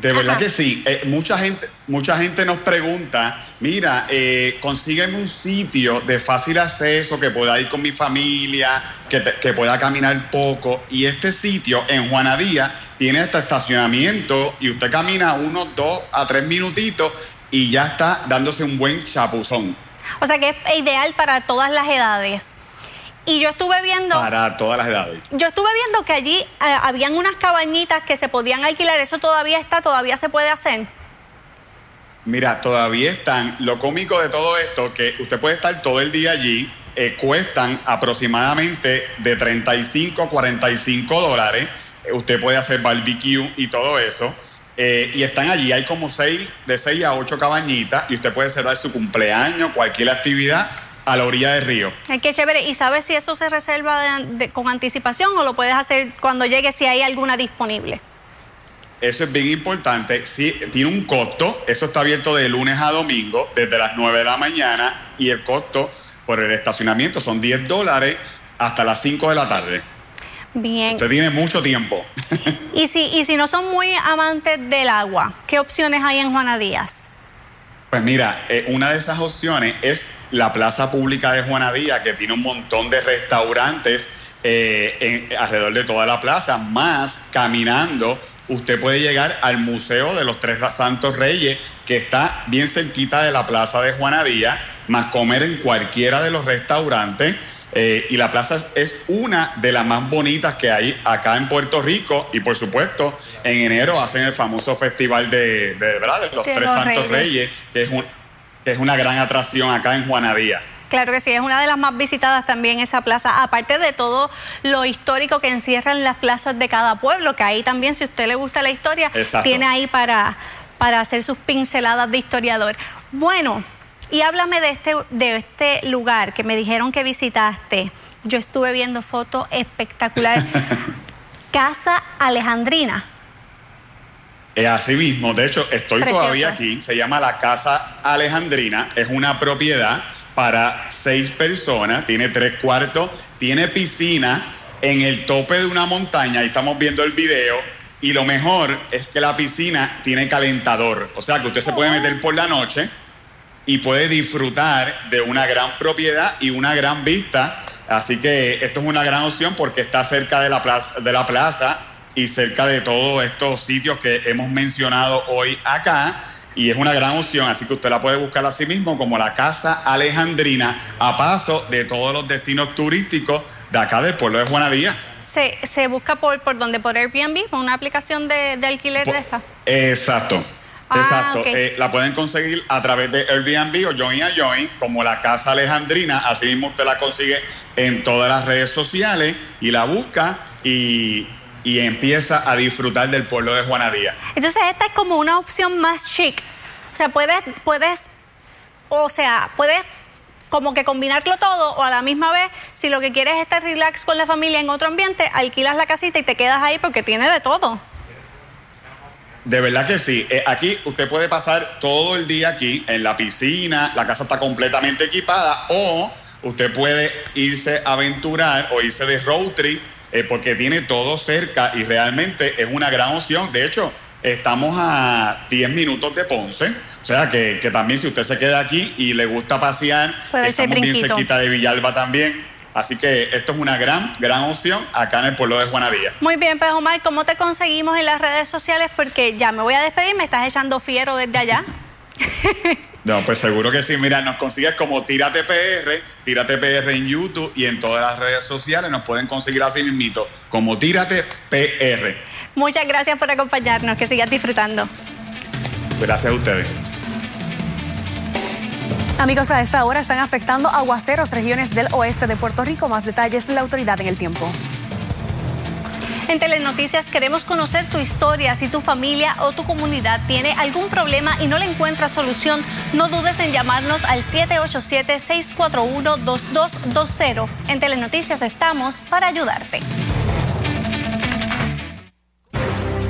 de verdad que sí. Eh, mucha, gente, mucha gente nos pregunta, mira, eh, consígueme un sitio de fácil acceso que pueda ir con mi familia, que, que pueda caminar poco. Y este sitio en Juanadía tiene este estacionamiento y usted camina unos dos a tres minutitos y ya está dándose un buen chapuzón. O sea que es ideal para todas las edades. Y yo estuve viendo... Para todas las edades. Yo estuve viendo que allí eh, habían unas cabañitas que se podían alquilar. ¿Eso todavía está? ¿Todavía se puede hacer? Mira, todavía están. Lo cómico de todo esto, que usted puede estar todo el día allí, eh, cuestan aproximadamente de 35 a 45 dólares. Eh, usted puede hacer barbecue y todo eso. y están allí, hay como seis, de 6 a 8 cabañitas y usted puede celebrar su cumpleaños, cualquier actividad a la orilla del río. Qué chévere. ¿Y sabes si eso se reserva con anticipación o lo puedes hacer cuando llegue si hay alguna disponible? Eso es bien importante. Sí, tiene un costo. Eso está abierto de lunes a domingo, desde las 9 de la mañana. Y el costo por el estacionamiento son 10 dólares hasta las 5 de la tarde. Bien. Usted tiene mucho tiempo. y, si, y si no son muy amantes del agua, ¿qué opciones hay en Juana Díaz? Pues mira, eh, una de esas opciones es la Plaza Pública de Juana Díaz, que tiene un montón de restaurantes eh, alrededor de toda la plaza, más caminando usted puede llegar al Museo de los Tres Santos Reyes, que está bien cerquita de la Plaza de Juana Díaz, más comer en cualquiera de los restaurantes. Eh, y la plaza es una de las más bonitas que hay acá en Puerto Rico. Y por supuesto, en enero hacen el famoso festival de, ¿verdad? de los Tres Santos Reyes, que, es que es una gran atracción acá en Juana Díaz. Claro que sí, es una de las más visitadas también esa plaza, aparte de todo lo histórico que encierran las plazas de cada pueblo, que ahí también, si a usted le gusta la historia, tiene ahí para, para hacer sus pinceladas de historiador. Bueno, y háblame de este, de este lugar que me dijeron que visitaste. Yo estuve viendo fotos espectaculares. Casa Alejandrina. Es así mismo, de hecho, estoy todavía aquí. Se llama la Casa Alejandrina. Es una propiedad para seis personas, tiene tres cuartos, tiene piscina en el tope de una montaña, ahí estamos viendo el video, y lo mejor es que la piscina tiene calentador, o sea que usted se puede meter por la noche y puede disfrutar de una gran propiedad y una gran vista, así que esto es una gran opción porque está cerca de la plaza, de la plaza y cerca de todos estos sitios que hemos mencionado hoy acá y es una gran opción, así que usted la puede buscar a sí mismo como la Casa Alejandrina, a paso de todos los destinos turísticos de acá del pueblo de Juanadía. Se, se busca por, por donde, por Airbnb, por una aplicación de, alquiler de esta. Exacto. Ah, exacto, eh, la pueden conseguir a través de Airbnb o Join a Join, como la Casa Alejandrina, así mismo usted la consigue en todas las redes sociales y la busca y, y empieza a disfrutar del pueblo de Juanadía. Entonces esta es como una opción más chic. O sea, puedes, puedes, o sea, puedes como que combinarlo todo o a la misma vez, si lo que quieres es estar relax con la familia en otro ambiente, alquilas la casita y te quedas ahí porque tiene de todo. De verdad que sí. Eh, aquí usted puede pasar todo el día aquí en la piscina, la casa está completamente equipada o usted puede irse a aventurar o irse de road trip eh, porque tiene todo cerca y realmente es una gran opción. De hecho, estamos a 10 minutos de Ponce, o sea que, también si usted se queda aquí y le gusta pasear, estamos bien cerquita de Villalba también. Así que esto es una gran, gran opción acá en el pueblo de Juanadía. Muy bien, pues Omar, ¿cómo te conseguimos en las redes sociales? Porque ya me voy a despedir, me estás echando fiero desde allá. No, pues seguro que sí. Mira, nos consigues como Tírate PR, Tírate PR en YouTube y en todas las redes sociales nos pueden conseguir así mismito, como Tírate PR. Muchas gracias por acompañarnos, que sigas disfrutando. Gracias a ustedes. Amigos, a esta hora están afectando aguaceros regiones del oeste de Puerto Rico. Más detalles de la autoridad en el tiempo. En Telenoticias queremos conocer tu historia. Si tu familia o tu comunidad tiene algún problema y no le encuentra solución, no dudes en llamarnos al 787-641-2220. En Telenoticias estamos para ayudarte.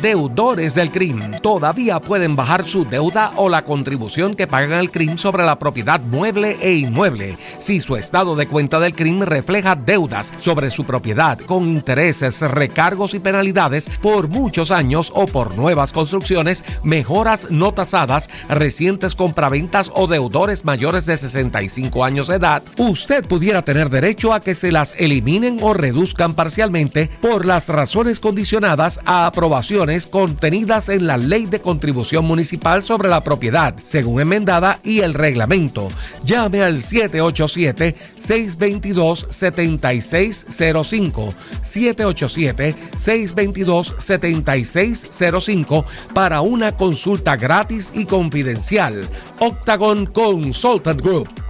deudores del CRIM todavía pueden bajar su deuda o la contribución que pagan al CRIM sobre la propiedad mueble e inmueble. Si su estado de cuenta del CRIM refleja deudas sobre su propiedad con intereses, recargos y penalidades por muchos años o por nuevas construcciones, mejoras no tasadas, recientes compraventas o deudores mayores de 65 años de edad, usted pudiera tener derecho a que se las eliminen o reduzcan parcialmente por las razones condicionadas a contenidas en la Ley de Contribución Municipal sobre la Propiedad, según enmendada, y el reglamento. Llame al 787-622-7605. 787-622-7605 para una consulta gratis y confidencial. Octagon Consultant Group.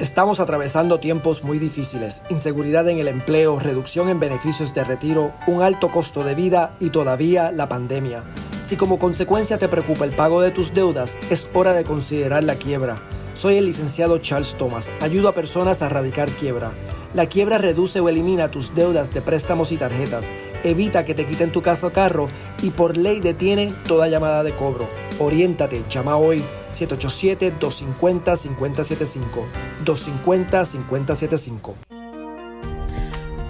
Estamos atravesando tiempos muy difíciles, inseguridad en el empleo, reducción en beneficios de retiro, un alto costo de vida y todavía la pandemia. Si como consecuencia te preocupa el pago de tus deudas, es hora de considerar la quiebra. Soy el licenciado Charles Thomas, ayudo a personas a erradicar quiebra. La quiebra reduce o elimina tus deudas de préstamos y tarjetas, evita que te quiten tu casa o carro y por ley detiene toda llamada de cobro. Oriéntate, llama hoy 787-250-5075. 250-5075.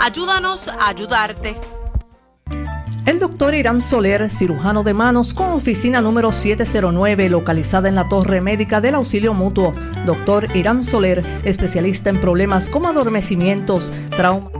Ayúdanos a ayudarte. El doctor Irán Soler, cirujano de manos con oficina número 709, localizada en la Torre Médica del Auxilio Mutuo. Doctor Irán Soler, especialista en problemas como adormecimientos, trauma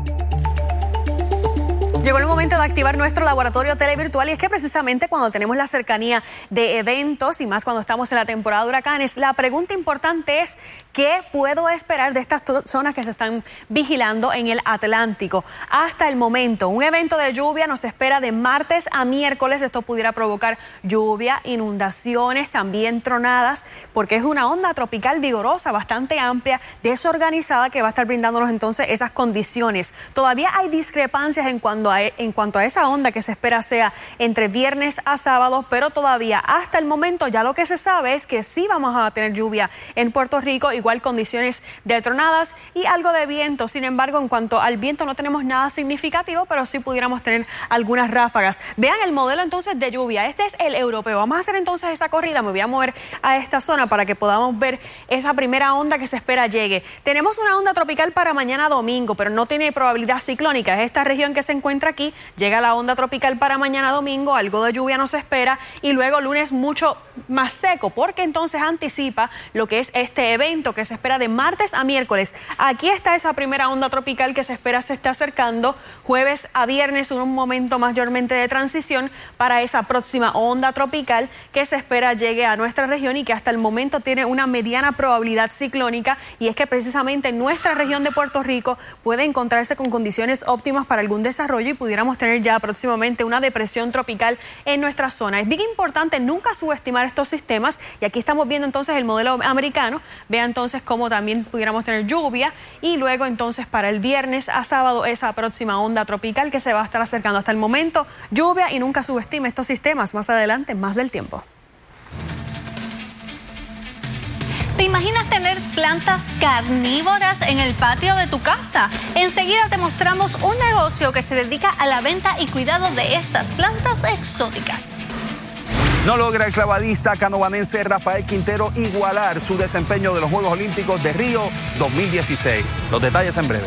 Llegó el momento de activar nuestro laboratorio televirtual y es que precisamente cuando tenemos la cercanía de eventos y más cuando estamos en la temporada de huracanes, la pregunta importante es ¿qué puedo esperar de estas zonas que se están vigilando en el Atlántico? Hasta el momento, un evento de lluvia nos espera de martes a miércoles. Esto pudiera provocar lluvia, inundaciones, también tronadas, porque es una onda tropical vigorosa, bastante amplia, desorganizada, que va a estar brindándonos entonces esas condiciones. Todavía hay discrepancias en cuanto en cuanto a esa onda que se espera sea entre viernes a sábado, pero todavía hasta el momento ya lo que se sabe es que sí vamos a tener lluvia en Puerto Rico, igual condiciones de tronadas y algo de viento. Sin embargo, en cuanto al viento no tenemos nada significativo, pero sí pudiéramos tener algunas ráfagas. Vean el modelo entonces de lluvia. Este es el europeo. Vamos a hacer entonces esa corrida. Me voy a mover a esta zona para que podamos ver esa primera onda que se espera llegue. Tenemos una onda tropical para mañana domingo, pero no tiene probabilidad ciclónica. Es esta región que se encuentra aquí, llega la onda tropical para mañana domingo, algo de lluvia nos espera y luego lunes mucho más seco, porque entonces anticipa lo que es este evento que se espera de martes a miércoles. Aquí está esa primera onda tropical que se espera se esté acercando jueves a viernes, un momento mayormente de transición para esa próxima onda tropical que se espera llegue a nuestra región y que hasta el momento tiene una mediana probabilidad ciclónica y es que precisamente nuestra región de Puerto Rico puede encontrarse con condiciones óptimas para algún desarrollo y pudiéramos tener ya próximamente una depresión tropical en nuestra zona. Es bien importante nunca subestimar estos sistemas y aquí estamos viendo entonces el modelo americano. Vea entonces cómo también pudiéramos tener lluvia y luego entonces para el viernes a sábado esa próxima onda tropical que se va a estar acercando. Hasta el momento lluvia y nunca subestime estos sistemas. Más adelante, más del tiempo. ¿Te imaginas tener plantas carnívoras en el patio de tu casa? Enseguida te mostramos un negocio que se dedica a la venta y cuidado de estas plantas exóticas. No logra el clavadista canovanense Rafael Quintero igualar su desempeño de los Juegos Olímpicos de Río 2016. Los detalles en breve.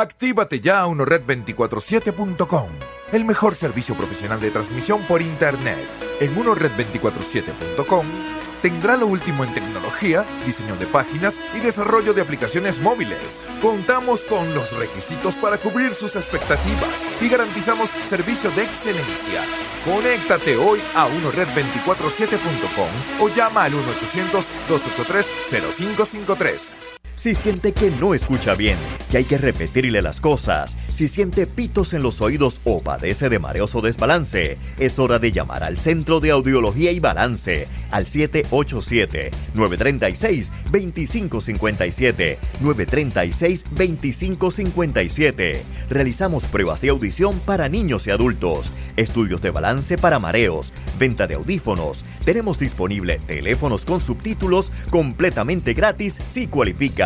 Actívate ya a unored247.com, el mejor servicio profesional de transmisión por Internet. En unored247.com tendrá lo último en tecnología, diseño de páginas y desarrollo de aplicaciones móviles. Contamos con los requisitos para cubrir sus expectativas y garantizamos servicio de excelencia. Conéctate hoy a unored247.com o llama al 1-800-283-0553. Si siente que no escucha bien, que hay que repetirle las cosas, si siente pitos en los oídos o padece de mareos o desbalance, es hora de llamar al Centro de Audiología y Balance al 787-936-2557. 936-2557. Realizamos pruebas de audición para niños y adultos, estudios de balance para mareos, venta de audífonos. Tenemos disponible teléfonos con subtítulos completamente gratis si cualifica.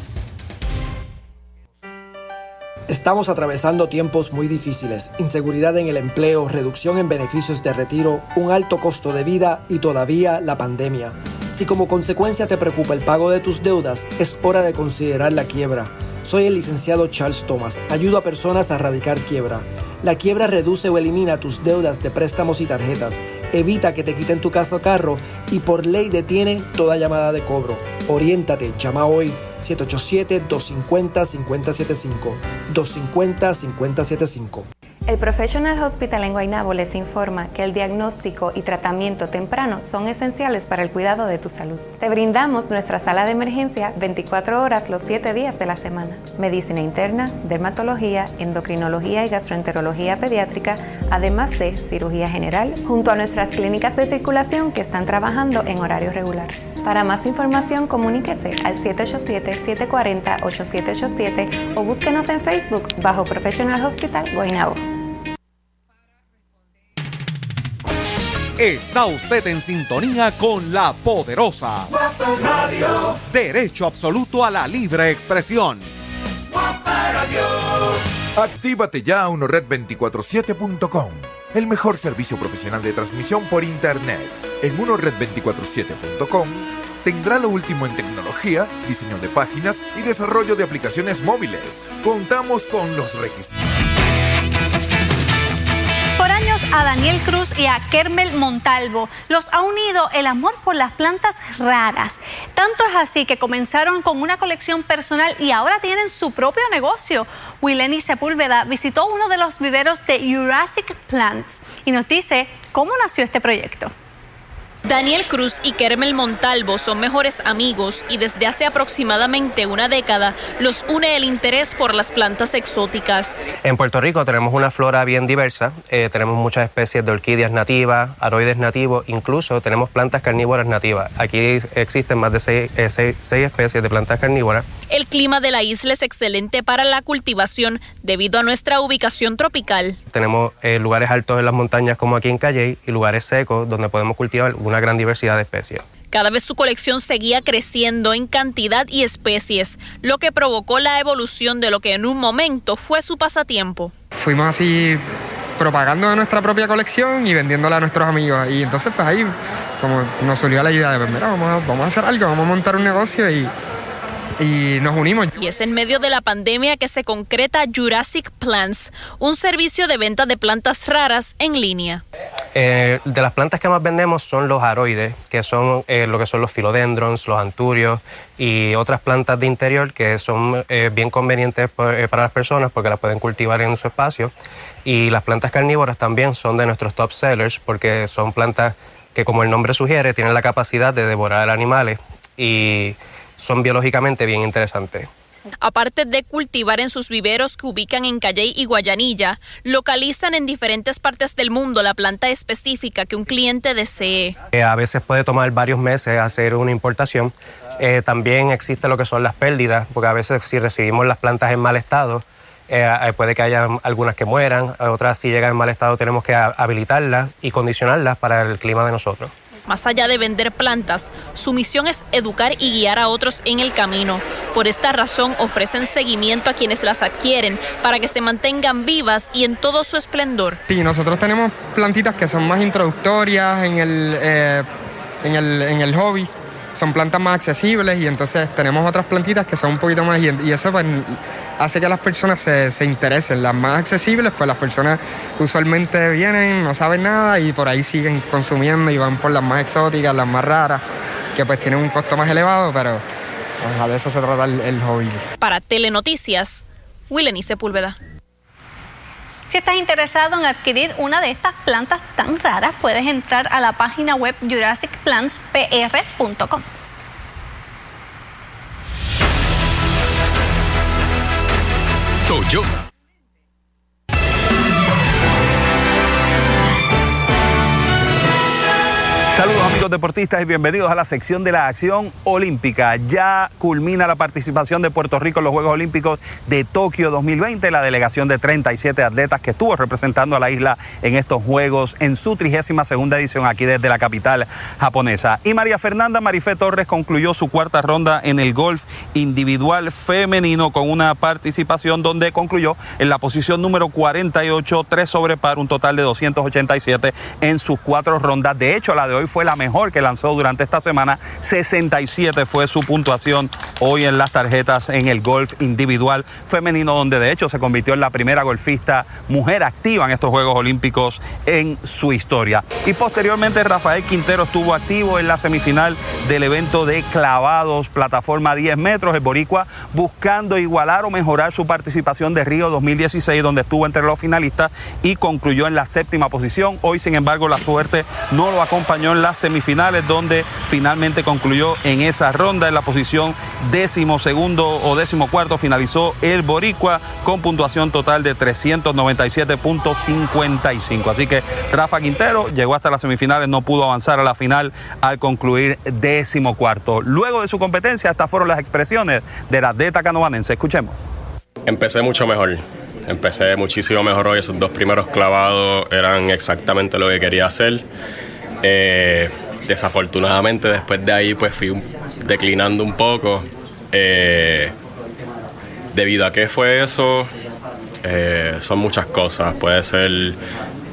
Estamos atravesando tiempos muy difíciles, inseguridad en el empleo, reducción en beneficios de retiro, un alto costo de vida y todavía la pandemia. Si como consecuencia te preocupa el pago de tus deudas, es hora de considerar la quiebra. Soy el licenciado Charles Thomas. Ayudo a personas a erradicar quiebra. La quiebra reduce o elimina tus deudas de préstamos y tarjetas, evita que te quiten tu casa o carro y por ley detiene toda llamada de cobro. Oriéntate, llama hoy 787-250-5075. 250-5075. El Professional Hospital en Guaynabo les informa que el diagnóstico y tratamiento temprano son esenciales para el cuidado de tu salud. Te brindamos nuestra sala de emergencia 24 horas los 7 días de la semana. Medicina interna, dermatología, endocrinología y gastroenterología pediátrica, además de cirugía general, junto a nuestras clínicas de circulación que están trabajando en horario regular. Para más información, comuníquese al 787-740-8787 o búsquenos en Facebook bajo Professional Hospital Guaynabo. Está usted en sintonía con la poderosa Derecho absoluto a la libre expresión. Actívate ya a unored247.com, el mejor servicio profesional de transmisión por Internet. En unored247.com tendrá lo último en tecnología, diseño de páginas y desarrollo de aplicaciones móviles. Contamos con los requisitos a Daniel Cruz y a Kermel Montalvo. Los ha unido el amor por las plantas raras. Tanto es así que comenzaron con una colección personal y ahora tienen su propio negocio. Wileni Sepúlveda visitó uno de los viveros de Jurassic Plants y nos dice cómo nació este proyecto. Daniel Cruz y Kermel Montalvo son mejores amigos y desde hace aproximadamente una década los une el interés por las plantas exóticas. En Puerto Rico tenemos una flora bien diversa, eh, tenemos muchas especies de orquídeas nativas, aroides nativos, incluso tenemos plantas carnívoras nativas. Aquí existen más de seis, eh, seis especies de plantas carnívoras. El clima de la isla es excelente para la cultivación debido a nuestra ubicación tropical. Tenemos eh, lugares altos en las montañas como aquí en Calley y lugares secos donde podemos cultivar una gran diversidad de especies. Cada vez su colección seguía creciendo en cantidad y especies, lo que provocó la evolución de lo que en un momento fue su pasatiempo. Fuimos así propagando nuestra propia colección y vendiéndola a nuestros amigos. Y entonces pues ahí como nos surgió la idea de, pues, mira, vamos vamos a hacer algo, vamos a montar un negocio y y nos unimos. Y es en medio de la pandemia que se concreta Jurassic Plants, un servicio de venta de plantas raras en línea. Eh, de las plantas que más vendemos son los aroides, que son eh, lo que son los filodendrons, los anturios y otras plantas de interior que son eh, bien convenientes para las personas porque las pueden cultivar en su espacio. Y las plantas carnívoras también son de nuestros top sellers porque son plantas que, como el nombre sugiere, tienen la capacidad de devorar animales y son biológicamente bien interesantes. Aparte de cultivar en sus viveros que ubican en Calley y Guayanilla, localizan en diferentes partes del mundo la planta específica que un cliente desee. Eh, a veces puede tomar varios meses hacer una importación. Eh, también existe lo que son las pérdidas, porque a veces si recibimos las plantas en mal estado, eh, puede que haya algunas que mueran, otras si llegan en mal estado tenemos que habilitarlas y condicionarlas para el clima de nosotros. Más allá de vender plantas, su misión es educar y guiar a otros en el camino. Por esta razón ofrecen seguimiento a quienes las adquieren para que se mantengan vivas y en todo su esplendor. Sí, nosotros tenemos plantitas que son más introductorias en el, eh, en el, en el hobby son plantas más accesibles y entonces tenemos otras plantitas que son un poquito más y, eso pues, hace que las personas se, se, interesen. Las más accesibles, pues las personas usualmente vienen, no saben nada y por ahí siguen consumiendo y van por las más exóticas, las más raras, que pues tienen un costo más elevado, pero pues, de eso se trata el, el hobby. Para Telenoticias, Willeni Sepúlveda. Si estás interesado en adquirir una de estas plantas tan raras, puedes entrar a la página web jurassicplantspr.com. Toyota deportistas y bienvenidos a la sección de la acción olímpica. Ya culmina la participación de Puerto Rico en los Juegos Olímpicos de Tokio 2020, la delegación de 37 atletas que estuvo representando a la isla en estos Juegos en su 32 segunda edición aquí desde la capital japonesa. Y María Fernanda Marifé Torres concluyó su cuarta ronda en el golf individual femenino con una participación donde concluyó en la posición número 48, 3 sobre par, un total de 287 en sus cuatro rondas. De hecho, la de hoy fue la mejor que lanzó durante esta semana. 67 fue su puntuación hoy en las tarjetas en el golf individual femenino, donde de hecho se convirtió en la primera golfista mujer activa en estos Juegos Olímpicos en su historia. Y posteriormente Rafael Quintero estuvo activo en la semifinal del evento de clavados, plataforma 10 metros, el Boricua, buscando igualar o mejorar su participación de Río 2016, donde estuvo entre los finalistas y concluyó en la séptima posición. Hoy, sin embargo, la suerte no lo acompañó en las semifinales, donde finalmente concluyó en esa ronda en la posición décimo segundo o décimo cuarto. Finalizó el Boricua con puntuación total de 397.55. Así que Rafa Quintero llegó hasta las semifinales, no pudo avanzar a la final al concluir décimo cuarto. Luego de su competencia, estas fueron las expresiones de la atleta canovanense. Escuchemos. Empecé mucho mejor. Empecé muchísimo mejor hoy. Esos dos primeros clavados eran exactamente lo que quería hacer. Eh, desafortunadamente después de ahí pues fui declinando un poco. Eh, debido a qué fue eso, eh, son muchas cosas. Puede ser,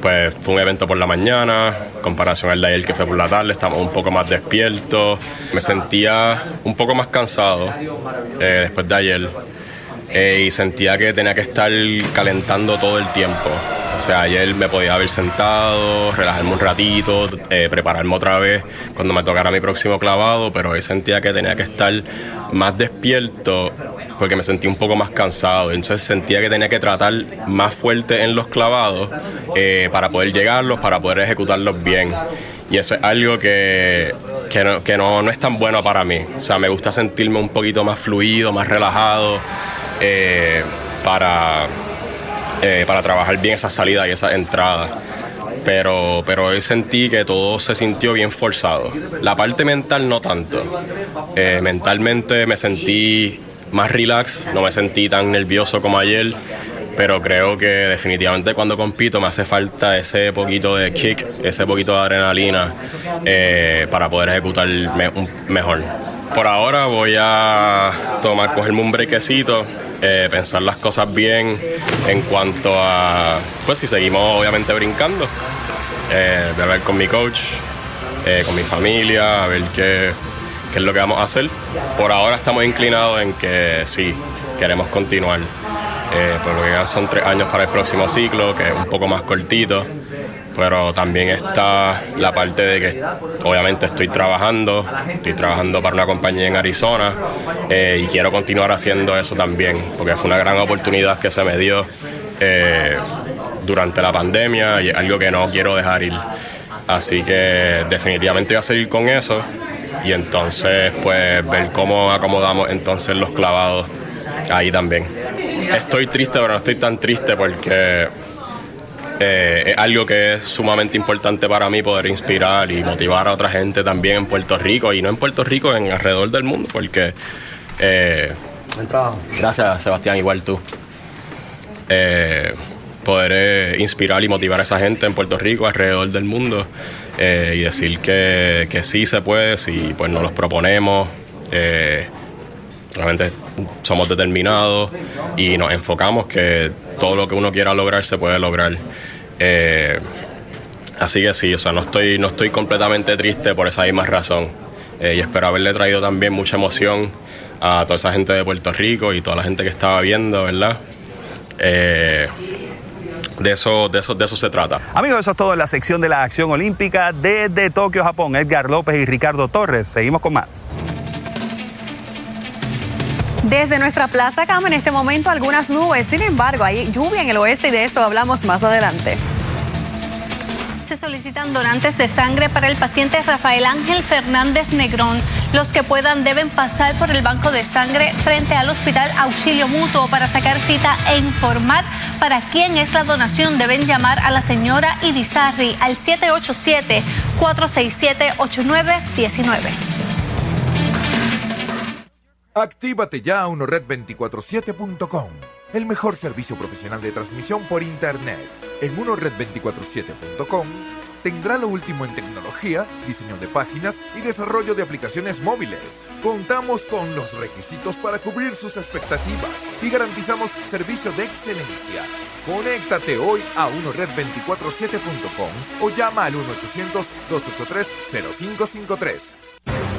pues fue un evento por la mañana, comparación al de ayer que fue por la tarde, estamos un poco más despiertos. Me sentía un poco más cansado después de ayer y sentía que tenía que estar calentando todo el tiempo. O sea, ayer me podía haber sentado, relajarme un ratito, eh, prepararme otra vez cuando me tocara mi próximo clavado, pero hoy sentía que tenía que estar más despierto porque me sentí un poco más cansado. Entonces sentía que tenía que tratar más fuerte en los clavados eh, para poder llegarlos, para poder ejecutarlos bien. Y eso es algo que, que, no, no, es tan bueno para mí. O sea, me gusta sentirme un poquito más fluido, más relajado, eh, para eh, para trabajar bien esa salida y esa entrada. Pero, pero hoy sentí que todo se sintió bien forzado. La parte mental no tanto. Eh, mentalmente me sentí más relax, no me sentí tan nervioso como ayer, pero creo que definitivamente cuando compito me hace falta ese poquito de kick, ese poquito de adrenalina eh, para poder ejecutar mejor. Por ahora voy a tomar, cogerme un brequecito eh, pensar las cosas bien en cuanto a, pues si seguimos obviamente brincando, eh, de ver con mi coach, eh, con mi familia, a ver qué, qué, es lo que vamos a hacer. Por ahora estamos inclinados en que sí, queremos continuar, porque ya son tres años para el próximo ciclo, que es un poco más cortito pero también está la parte de que obviamente estoy trabajando, estoy trabajando para una compañía en Arizona eh, y quiero continuar haciendo eso también, porque fue una gran oportunidad que se me dio eh, durante la pandemia y algo que no quiero dejar ir. Así que definitivamente voy a seguir con eso y entonces pues ver cómo acomodamos entonces los clavados ahí también. Estoy triste, pero no estoy tan triste porque eh, es algo que es sumamente importante para mí poder inspirar y motivar a otra gente también en Puerto Rico y no en Puerto Rico, en alrededor del mundo, porque... Eh, Gracias, Sebastián, igual tú. eh, poder eh, inspirar y motivar a esa gente en Puerto Rico, alrededor del mundo, y decir que, que, sí se puede, si pues nos los proponemos. realmente somos determinados y nos enfocamos que todo lo que uno quiera lograr se puede lograr. Así que sí, o sea, no estoy, no estoy completamente triste por esa misma razón. y espero haberle traído también mucha emoción a toda esa gente de Puerto Rico y toda la gente que estaba viendo, ¿verdad? Eh, de eso, de, eso, de eso se trata. Amigos, eso es todo en la sección de la acción olímpica desde Tokio, Japón. Edgar López y Ricardo Torres. Seguimos con más. Desde nuestra Plaza Cama en este momento algunas nubes, sin embargo hay lluvia en el oeste y de eso hablamos más adelante se solicitan donantes de sangre para el paciente Rafael Ángel Fernández Negrón. Los que puedan deben pasar por el banco de sangre frente al Hospital Auxilio Mutuo para sacar cita e informar para quién es la donación. Deben llamar a la señora Idizarri al 787-467-8919. Actívate ya a unored247.com, el mejor servicio profesional de transmisión por Internet en unored247.com tendrá lo último en tecnología, diseño de páginas y desarrollo de aplicaciones móviles. Contamos con los requisitos para cubrir sus expectativas y garantizamos servicio de excelencia. Conéctate hoy a unored247.com o llama al 1-800-283-0553.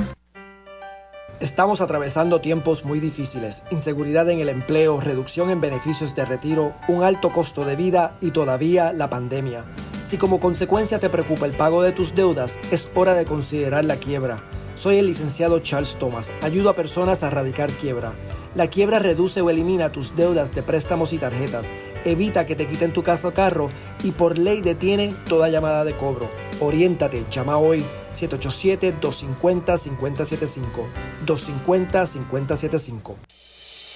Estamos atravesando tiempos muy difíciles, inseguridad en el empleo, reducción en beneficios de retiro, un alto costo de vida y todavía la pandemia. Si como consecuencia te preocupa el pago de tus deudas, es hora de considerar la quiebra. Soy el licenciado Charles Thomas, ayudo a personas a erradicar quiebra. La quiebra reduce o elimina tus deudas de préstamos y tarjetas, evita que te quiten tu casa o carro y por ley detiene toda llamada de cobro. Oriéntate, llama hoy 787-250-5075. 250-5075.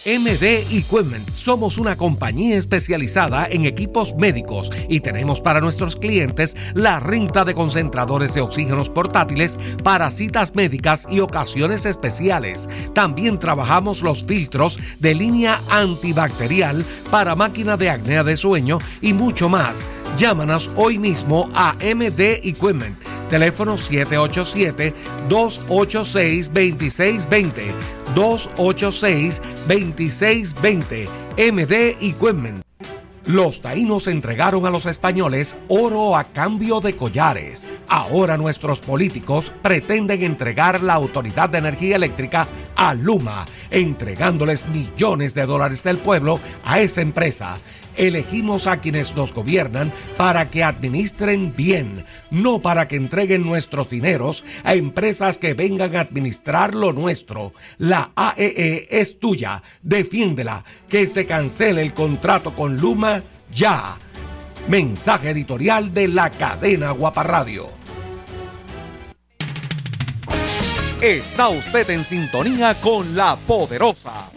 MD Equipment. Somos una compañía especializada en equipos médicos y tenemos para nuestros clientes la renta de concentradores de oxígenos portátiles para citas médicas y ocasiones especiales. También trabajamos los filtros de línea antibacterial para máquina de acnea de sueño y mucho más. Llámanos hoy mismo a MD Equipment. Teléfono 787-286-2620. 286-2620. MD Equipment. Los taínos entregaron a los españoles oro a cambio de collares. Ahora nuestros políticos pretenden entregar la Autoridad de Energía Eléctrica a Luma, entregándoles millones de dólares del pueblo a esa empresa. Elegimos a quienes nos gobiernan para que administren bien, no para que entreguen nuestros dineros a empresas que vengan a administrar lo nuestro. La AEE e es tuya, defiéndela, que se cancele el contrato con Luma ya. Mensaje editorial de la cadena Guaparradio. Está usted en sintonía con la poderosa.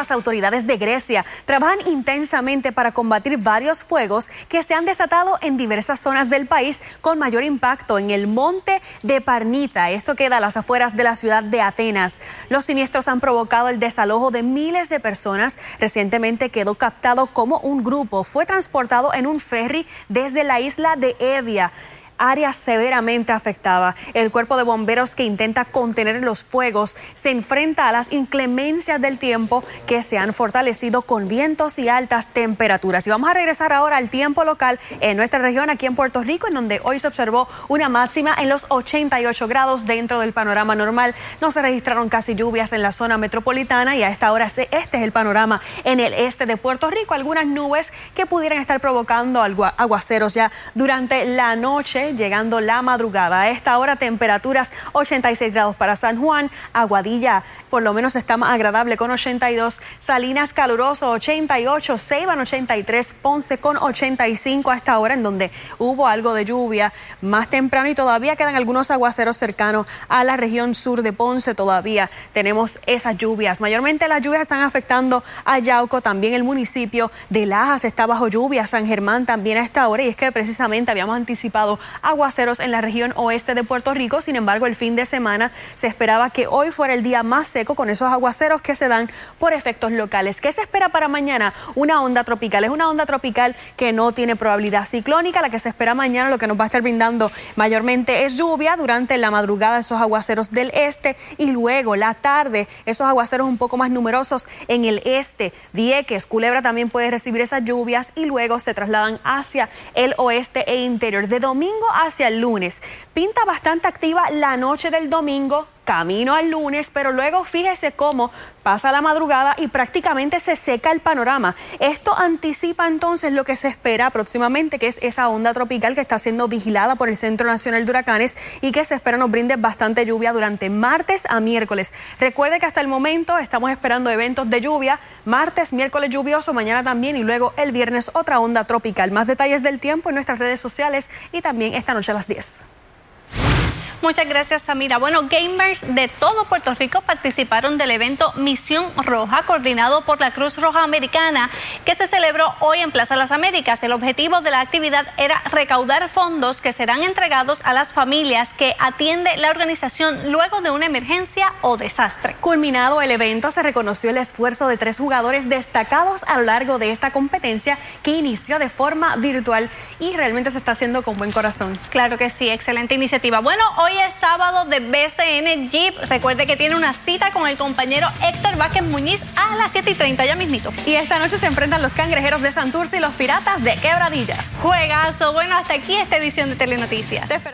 Las autoridades de Grecia trabajan intensamente para combatir varios fuegos que se han desatado en diversas zonas del país con mayor impacto en el monte de Parnita. Esto queda a las afueras de la ciudad de Atenas. Los siniestros han provocado el desalojo de miles de personas. Recientemente quedó captado como un grupo fue transportado en un ferry desde la isla de Evia área severamente afectada. El cuerpo de bomberos que intenta contener los fuegos se enfrenta a las inclemencias del tiempo que se han fortalecido con vientos y altas temperaturas. Y vamos a regresar ahora al tiempo local en nuestra región, aquí en Puerto Rico, en donde hoy se observó una máxima en los 88 grados dentro del panorama normal. No se registraron casi lluvias en la zona metropolitana y a esta hora este es el panorama en el este de Puerto Rico. Algunas nubes que pudieran estar provocando aguaceros ya durante la noche llegando la madrugada. A esta hora temperaturas 86 grados para San Juan, Aguadilla por lo menos está más agradable con 82, Salinas caluroso 88, Ceiban 83, Ponce con 85 a esta hora en donde hubo algo de lluvia. Más temprano y todavía quedan algunos aguaceros cercanos a la región sur de Ponce. Todavía tenemos esas lluvias. Mayormente las lluvias están afectando a Yauco, también el municipio de Lajas. Está bajo lluvia, San Germán también a esta hora y es que precisamente habíamos anticipado aguaceros en la región oeste de Puerto Rico. Sin embargo, el fin de semana se esperaba que hoy fuera el día más seco con esos aguaceros que se dan por efectos locales. ¿Qué se espera para mañana? Una onda tropical. Es una onda tropical que no tiene probabilidad ciclónica. La que se espera mañana, lo que nos va a estar brindando mayormente es lluvia durante la madrugada, esos aguaceros del este y luego la tarde, esos aguaceros un poco más numerosos en el este. Vieques, Culebra también puede recibir esas lluvias y luego se trasladan hacia el oeste e interior. De domingo hacia el lunes. Pinta bastante activa la noche del domingo camino al lunes, pero luego fíjese cómo pasa la madrugada y prácticamente se seca el panorama. Esto anticipa entonces lo que se espera próximamente, que es esa onda tropical que está siendo vigilada por el Centro Nacional de Huracanes y que se espera nos brinde bastante lluvia durante martes a miércoles. Recuerde que hasta el momento estamos esperando eventos de lluvia, martes, miércoles lluvioso, mañana también y luego el viernes otra onda tropical. Más detalles del tiempo en nuestras redes sociales y también esta noche a las 10. Muchas gracias, Samira. Bueno, gamers de todo Puerto Rico participaron del evento Misión Roja, coordinado por la Cruz Roja Americana, que se celebró hoy en Plaza Las Américas. El objetivo de la actividad era recaudar fondos que serán entregados a las familias que atiende la organización luego de una emergencia o desastre. Culminado el evento, se reconoció el esfuerzo de tres jugadores destacados a lo largo de esta competencia que inició de forma virtual y realmente se está haciendo con buen corazón. Claro que sí, excelente iniciativa. Bueno, hoy Hoy es sábado de BCN Jeep. Recuerde que tiene una cita con el compañero Héctor Vázquez Muñiz a las 7 y 30 ya mismito. Y esta noche se enfrentan los cangrejeros de Santurce y los piratas de Quebradillas. Juegazo. Bueno, hasta aquí esta edición de Telenoticias.